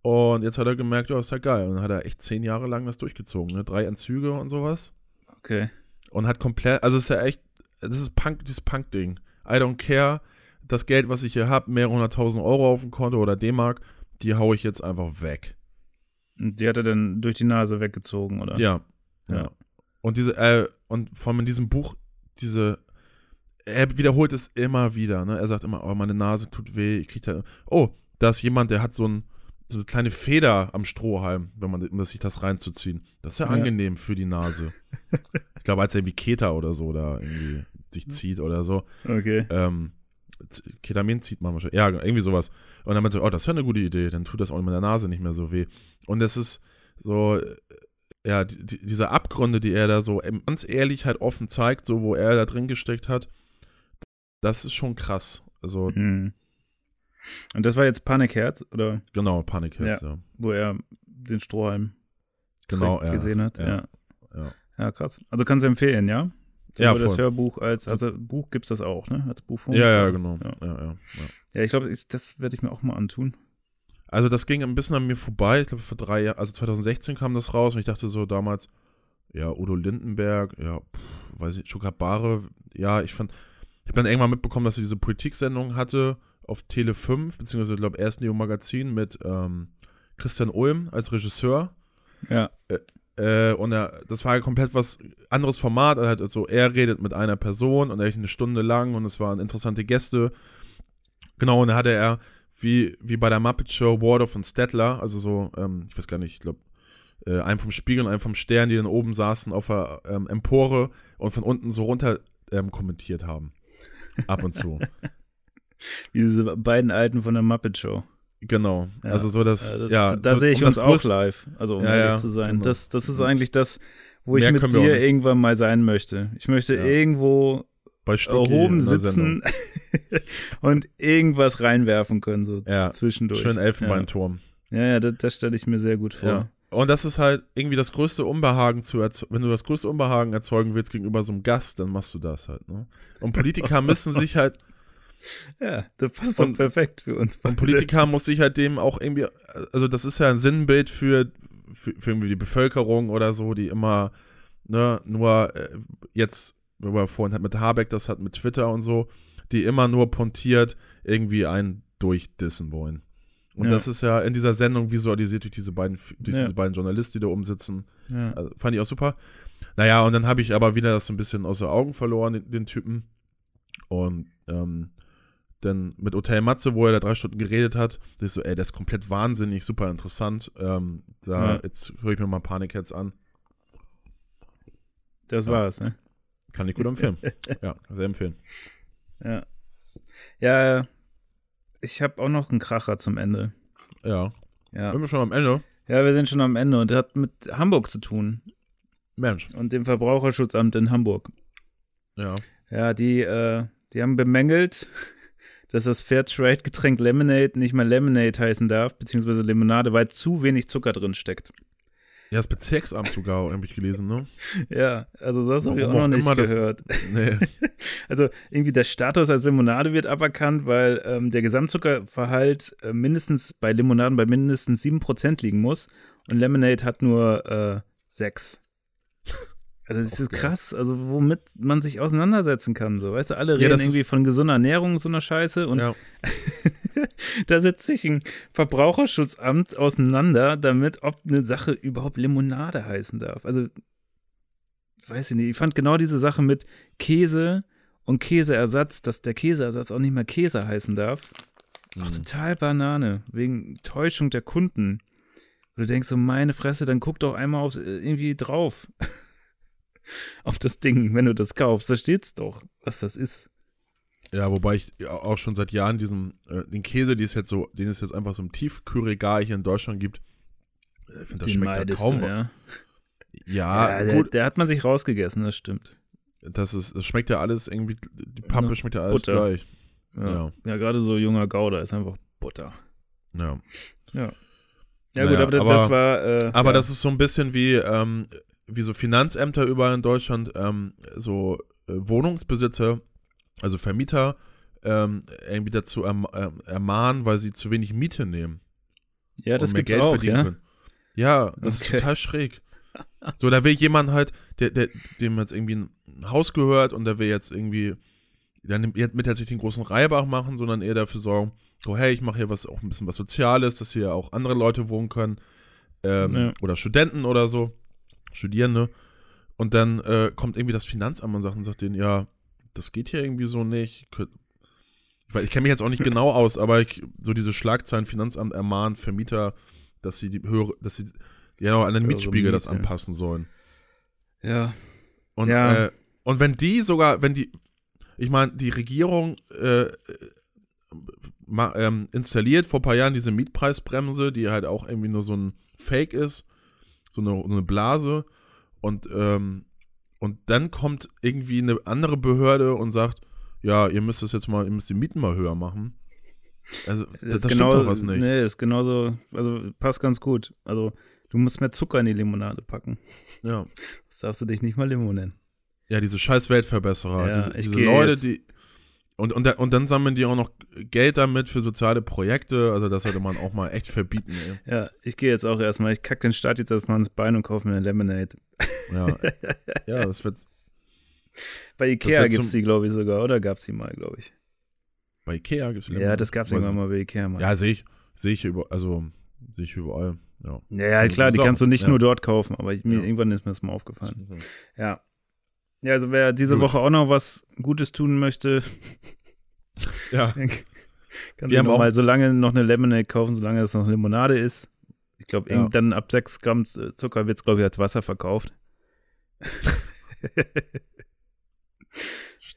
Und jetzt hat er gemerkt, ja, ist ja geil. Und dann hat er echt zehn Jahre lang das durchgezogen, ne? Drei Entzüge und sowas Okay. und hat komplett, also es ist ja echt, das ist Punk, dieses Punk-Ding. I don't care, das Geld, was ich hier habe, mehrere hunderttausend Euro auf dem Konto oder D-Mark, die haue ich jetzt einfach weg. Und die hat er dann durch die Nase weggezogen, oder? Ja. Ja. Ja. Und diese, äh, und vor allem in diesem Buch, diese, er wiederholt es immer wieder, ne? Er sagt immer, oh, meine Nase tut weh, ich krieg da, oh, da ist jemand, der hat so, ein, so eine kleine Feder am Strohhalm, wenn man, um sich das reinzuziehen. Das ist ja, Ja. angenehm für die Nase. [laughs] ich glaube, als er irgendwie Keta oder so da irgendwie sich zieht oder so. Okay. ähm, Ketamin zieht man wahrscheinlich. Ja, irgendwie sowas. Und dann meinte er, oh, das ist ja eine gute Idee, dann tut das auch mit der Nase nicht mehr so weh. Und es ist so, ja, die, die, diese Abgründe, die er da so ganz ehrlich halt offen zeigt, so wo er da drin gesteckt hat, das ist schon krass. Also, Hm. Und das war jetzt Panikherz, oder genau, Panikherz, ja. wo er den Strohhalm Genau, ja. gesehen hat? Ja. Ja. Ja. Ja, krass. Also kannst du empfehlen, ja? Ja, Sowohl das voll. Hörbuch als, also Buch gibt's das auch, ne? Als Buchform. Ja, ja, genau. Ja. Ja. Ja, ja, Ja, ich glaube, das werde ich mir auch mal antun. Also das ging ein bisschen an mir vorbei. Ich glaube, vor drei Jahren, also 2016 kam das raus und ich dachte so damals, ja, Udo Lindenberg, ja, pff, weiß ich, Schukabare, ja, ich fand, ich habe dann irgendwann mitbekommen, dass sie diese Politiksendung hatte auf Tele 5, beziehungsweise, ich glaube, erst Neo Magazin mit ähm, Christian Ulm als Regisseur. Ja. Äh, und er, das war ja komplett was anderes Format. Er, hat so, er redet mit einer Person und echt eine Stunde lang und es waren interessante Gäste. Genau, und da hatte er, wie, wie bei der Muppet Show, Waldorf und Stettler, also so, ähm, ich weiß gar nicht, ich glaube, äh, einen vom Spiegel und einen vom Stern, die dann oben saßen auf der ähm, Empore und von unten so runter ähm, kommentiert haben. Ab und zu. [laughs] Wie diese beiden Alten von der Muppet Show. genau. Ja. Also so das, Äh, das, ja. da so, sehe ich um uns auch live, also um Ja, ehrlich ja, zu sein. genau. Das, das ist eigentlich das, wo ich Mehr mit wir auch dir irgendwann mal sein möchte. Ich möchte Ja. irgendwo bei Stucki erhoben sitzen [laughs] und irgendwas reinwerfen können, so Ja, zwischendurch. Schön Elfenbeinturm. Ja, ja, ja das, das stelle ich mir sehr gut vor. Ja. Und das ist halt irgendwie das größte Unbehagen zu erzeugen. Wenn du das größte Unbehagen erzeugen willst gegenüber so einem Gast, dann machst du das halt. Ne? Und Politiker [laughs] müssen sich halt, Ja, das passt Und- perfekt für uns. und Politiker muss sich halt dem auch irgendwie, also das ist ja ein Sinnbild für, für, für irgendwie die Bevölkerung oder so, die immer, ne, nur äh, jetzt, wo wir vorhin halt mit Habeck das hat, mit Twitter und so, die immer nur pontiert irgendwie einen durchdissen wollen. Und Ja. das ist ja in dieser Sendung visualisiert durch diese beiden, durch Ja. diese beiden Journalisten, die da oben sitzen. Ja. Also, fand ich auch super. Naja, und dann habe ich aber wieder das so ein bisschen aus den Augen verloren, den, den Typen. Und ähm, dann mit Hotel Matze, wo er da drei Stunden geredet hat, da ich so, ey, der ist komplett wahnsinnig, super interessant. Ähm, da. Jetzt höre ich mir mal Panikherz an. Das war's, ne? Kann ich gut empfehlen. [laughs] ja, sehr empfehlen. Ja. Ja, ich habe auch noch einen Kracher zum Ende. Ja. Ja. Sind wir schon am Ende? ja, wir sind schon am Ende und das hat mit Hamburg zu tun Mensch. und dem Verbraucherschutzamt in Hamburg. Ja. Ja, die, äh, die haben bemängelt, [laughs] dass das Fairtrade-Getränk Lemonade nicht mehr Lemonade heißen darf, beziehungsweise Limonade, weil zu wenig Zucker drin steckt. Ja, das Bezirksamt sogar, habe ich gelesen, ne? [laughs] Ja, also das habe ich auch noch nicht immer das- gehört. Nee. [laughs] Also irgendwie der Status als Limonade wird aberkannt, weil ähm, der Gesamtzuckerverhalt äh, mindestens bei Limonaden bei mindestens 7% liegen muss und Lemonade hat nur äh, 6. Also das ist Okay. krass, also womit man sich auseinandersetzen kann. So, weißt du, alle Ja, reden ist- irgendwie von gesunder Ernährung so einer Scheiße und ja. [laughs] [laughs] da setzt sich ein Verbraucherschutzamt auseinander, damit, ob eine Sache überhaupt Limonade heißen darf. Also, weiß ich nicht, ich fand genau diese Sache mit Käse und Käseersatz, dass der Käseersatz auch nicht mehr Käse heißen darf. Auch Mhm. total Banane, wegen Täuschung der Kunden. du denkst so, meine Fresse, dann guck doch einmal auf, äh, irgendwie drauf. [laughs] auf das Ding, wenn du das kaufst. Da steht's doch, was das ist. Ja, wobei ich auch schon seit Jahren diesen, äh, den Käse, die es jetzt so, den es jetzt einfach so im Tiefkühlregal hier in Deutschland gibt, äh, ich finde, das Den schmeckt da kaum. du, ja. Ja, ja, der, gut, der hat man sich rausgegessen, das stimmt. das, ist, das schmeckt ja alles irgendwie, die Pampe schmeckt ja alles Butter. gleich. Ja, Ja. gerade so junger Gouda ist einfach Butter. Ja. Ja. Ja, Naja, gut, aber, das- aber- das war. Äh, Aber das ist so ein bisschen wie, ähm, wie so Finanzämter überall in Deutschland, ähm, so äh, Wohnungsbesitzer, also Vermieter, ähm, irgendwie dazu erm ähm, ermahnen, weil sie zu wenig Miete nehmen. Ja, das Geld auch, verdienen ja. können. Ja, das Okay. ist total schräg. So, da will jemand halt, der, der, dem jetzt irgendwie ein Haus gehört und der will jetzt irgendwie, dann nimmt mit jetzt nicht den großen Reibach machen, sondern eher dafür sorgen, oh hey, ich mache hier was auch ein bisschen was Soziales, dass hier auch andere Leute wohnen können. Ähm, Ja. Oder Studenten oder so, Studierende. Und dann äh, kommt irgendwie das Finanzamt und sagt, und sagt denen, ja, das geht hier irgendwie so nicht. Ich, ich kenne mich jetzt auch nicht genau [laughs] aus, aber ich, so diese Schlagzeilen, Finanzamt ermahnt Vermieter, dass sie die höhere, dass sie ja auch an den Höhere Mitspiegel das anpassen sollen. Ja. Und, Ja. äh, und wenn die sogar, wenn die, ich meine, die Regierung äh, ma, ähm, installiert vor ein paar Jahren diese Mietpreisbremse, die halt auch irgendwie nur so ein Fake ist, so eine, so eine Blase. Und, ähm, und dann kommt irgendwie eine andere Behörde und sagt, ja, ihr müsst das jetzt mal, ihr müsst die Mieten mal höher machen. Also, das, das ist stimmt doch was nicht. Nee, ist genauso, also passt ganz gut. Also, du musst mehr Zucker in die Limonade packen. Ja. Das darfst du dich nicht mal Limo nennen. Ja, diese scheiß Weltverbesserer. Ja, diese diese Leute, jetzt- die. Und, und, und dann sammeln die auch noch Geld damit für soziale Projekte. Also, das sollte man auch mal echt verbieten, ey. Ja, ich gehe jetzt auch erstmal, ich kack den Start jetzt erstmal ins Bein und kaufe mir eine Lemonade. Ja. [laughs] ja, das wird. Bei Ikea gibt's zum- die, glaube ich, sogar, oder gab's die mal, glaube ich. Bei Ikea gibt es Ja, das gab's irgendwann mal bei Ikea mal. Ja, sehe ich. Sehe ich über, also sehe ich überall. Ja. ja, ja, Also klar, die ist auch- kannst du nicht ja. nur dort kaufen, aber ich, mir, irgendwann ist mir das mal aufgefallen. Ja. Ja, also wer diese Gut. Woche auch noch was Gutes tun möchte, Ja. [laughs] kann sich haben noch auch- mal so lange noch eine Lemonade kaufen, solange es noch Limonade ist. Ich glaube, Ja. dann ab 6 Gramm Zucker wird es, glaube ich, als Wasser verkauft. [laughs]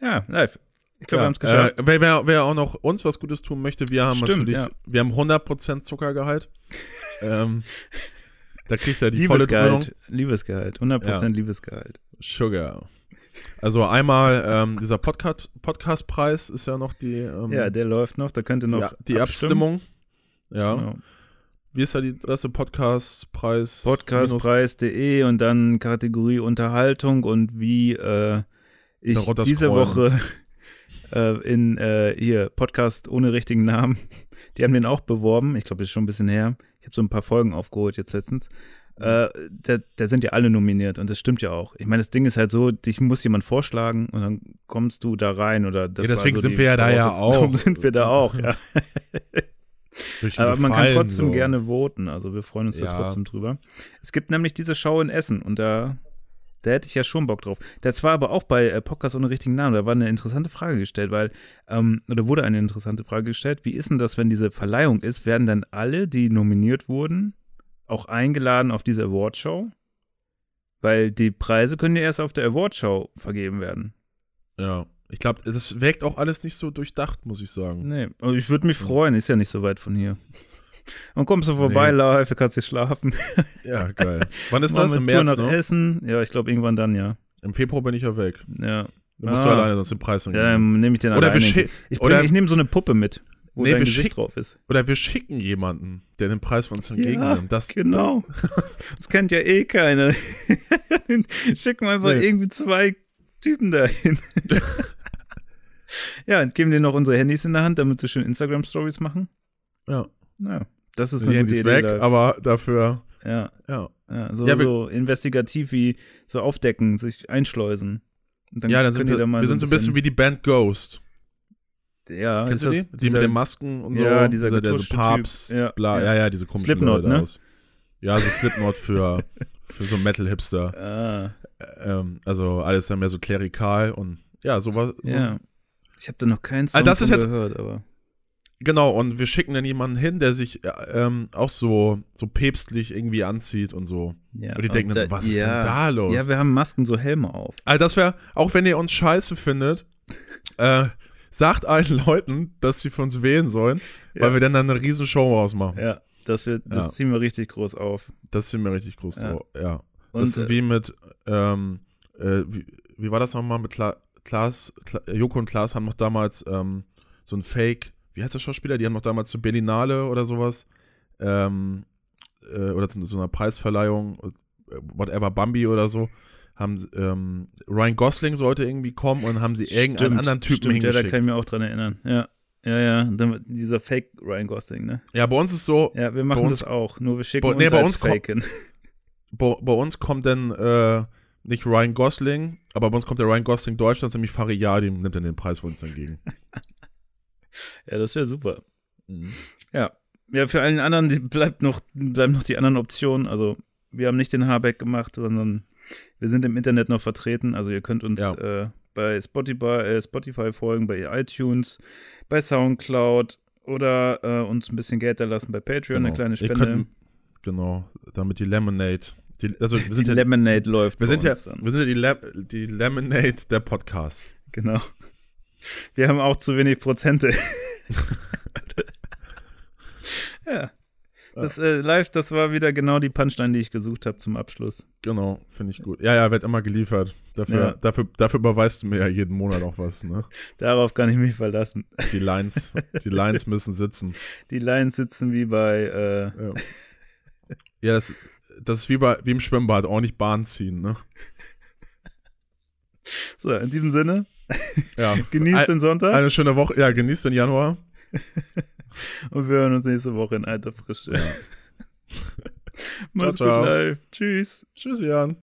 ja, live. Ich glaube, wir haben es geschafft. Äh, wer, wer, wer auch noch uns was Gutes tun möchte, wir haben Stimmt, natürlich, ja. wir haben 100% Zuckergehalt. [laughs] ähm, da kriegt er die volle Dröhnung. Liebesgehalt. Liebesgehalt. 100% Liebesgehalt. Sugar. Also einmal ähm, dieser Podcast, Podcastpreis ist ja noch die, ähm, Ja, der läuft noch. Da könnte noch die, die Abstimmung. Ja. Genau. Wie ist da die Adresse? Podcastpreis? Podcastpreis.de und dann Kategorie Unterhaltung und wie äh, ich diese. Woche äh, in äh, hier Podcast ohne richtigen Namen, [laughs] die haben den auch beworben. Ich glaube, das ist schon ein bisschen her. Ich habe so ein paar Folgen aufgeholt jetzt letztens. Äh, da, da sind ja alle nominiert und das stimmt ja auch. Ich meine, das Ding ist halt so, dich muss jemand vorschlagen und dann kommst du da rein oder das Ja, deswegen so sind wir ja da ja auch. Sind wir da auch, ja. [laughs] Aber man kann trotzdem so. gerne voten, also wir freuen uns da Ja. trotzdem drüber. Es gibt nämlich diese Show in Essen und da, da hätte ich ja schon Bock drauf. Das war aber auch bei äh, Podcast ohne richtigen Namen, da war eine interessante Frage gestellt, weil, ähm, oder wurde eine interessante Frage gestellt, wie ist denn das, wenn diese Verleihung ist, werden dann alle, die nominiert wurden, auch eingeladen auf diese Awardshow? Weil die Preise können ja erst auf der Awardshow vergeben werden. Ja. Ich glaube, das wirkt auch alles nicht so durchdacht, muss ich sagen. Nee, aber ich würde mich freuen, ist ja nicht so weit von hier. Und kommst du vorbei, Nee. live, du kannst hier schlafen. Ja, geil. Wann ist das? Im Tour März, nach ne? Essen. Ja, ich glaube irgendwann dann, ja. Im Februar bin ich ja weg. Ja, Du musst Ah. du alleine sonst den Preis ja dann nehme ich den Oder alleine. ich bring- ich nehme so eine Puppe mit, wo Nee, dein Gesicht drauf ist. Oder wir schicken jemanden, der den Preis von uns entgegennimmt. Das, genau. [laughs] Das kennt ja eh keiner. [laughs] Schicken wir einfach Nee. irgendwie zwei Typen dahin. [laughs] ja, und geben denen noch unsere Handys in der Hand, damit sie schön Instagram-Stories machen. ja. Ja, das ist Die eine gute Handys Idee. weg, live. aber dafür, ja, ja. ja, so, Ja, so investigativ wie so aufdecken, sich einschleusen. Ja, dann sind wir, da mal wir sind so ein bisschen wie die Band Ghost. Ja, Kennst ist du die? das Die dieser- mit den Masken und so. Ja, dieser der so. Papst, Ja, bla, ja. ja, ja, diese komischen Slipknot, Leute ne? aus. Ja, so Slipknot für, [laughs] für so Metal-Hipster. Ah, Ähm, also alles ja mehr so klerikal und ja, so war so. ja. Ich habe da noch keinen Song Ah, ist von jetzt- gehört, aber Genau, und wir schicken dann jemanden hin, der sich äh, ähm, auch so, so päpstlich irgendwie anzieht und so. Ja, und die denken dann so, was ist denn da los? Ja, wir haben Masken, so Helme auf. Also das wäre, auch wenn ihr uns scheiße findet, [laughs] äh, sagt allen Leuten, dass sie für uns wählen sollen, Ja. weil wir dann, dann eine riesen Show ausmachen. Ja, das, wird, das Ja. ziehen wir richtig groß auf. Das sind mir richtig groß Ja. drauf. Ja. Und, das ist äh, wie mit, ähm, äh, wie, wie war das nochmal mit Kla Klaas, Kla Joko und Klaas haben noch damals ähm, so ein Fake, wie heißt der Schauspieler? Die haben noch damals zu Berlinale oder sowas, ähm, äh, oder zu so einer Preisverleihung, äh, whatever, Bambi oder so, haben, ähm, Ryan Gosling sollte irgendwie kommen und haben sie irgendeinen Stimmt, anderen Typen stimmt, ja, da hingeschickt. kann ich mir auch dran erinnern. Ja, ja, ja. Dann, dieser Fake Ryan Gosling, ne? ja, bei uns ist so, Ja, wir machen Bei uns- das auch. Nur wir schicken bei- uns nee, bei als uns Fake hin. bei, bei uns kommt dann äh, nicht Ryan Gosling, aber bei uns kommt der Ryan Gosling Deutschlands, nämlich Fariadi, nimmt dann den Preis von uns entgegen. [laughs] Ja, das wäre super. Mhm. Ja. Ja, für allen anderen bleibt noch, bleiben noch die anderen Optionen. Also, wir haben nicht den Habeck gemacht, sondern wir sind im Internet noch vertreten. Also, ihr könnt uns Ja. äh, bei Spotify, äh, Spotify folgen, bei iTunes, bei Soundcloud oder äh, uns ein bisschen Geld da lassen bei Patreon, eine Genau. kleine Ihr Spende. könnt- genau, damit die Lemonade, die, also wir die sind ja, Lemonade läuft. wir sind ja, dann. wir sind ja die, Le die Lemonade der Podcasts. Genau. Wir haben auch zu wenig Prozente. [laughs] ja. Das äh, live, das war wieder genau die Punchline, die ich gesucht habe zum Abschluss. Genau, finde ich gut. Ja, ja, wird immer geliefert. Dafür, Ja. dafür, dafür überweist du mir ja jeden Monat auch was, ne? [laughs] Darauf kann ich mich verlassen. Die Lines, die Lines [laughs] müssen sitzen. Die Lines sitzen wie bei, äh, Ja, ja das, das ist wie, bei, wie im Schwimmbad, auch nicht Bahn ziehen, ne? [laughs] so, in diesem Sinne, Ja. genießt den Sonntag Eine schöne Woche. Ja, genießt den Januar. [laughs] und wir hören uns nächste Woche in alter Frische. Ja. [laughs] Mach's Ciao, ciao. gut live. Tschüss. Tschüss, Jan.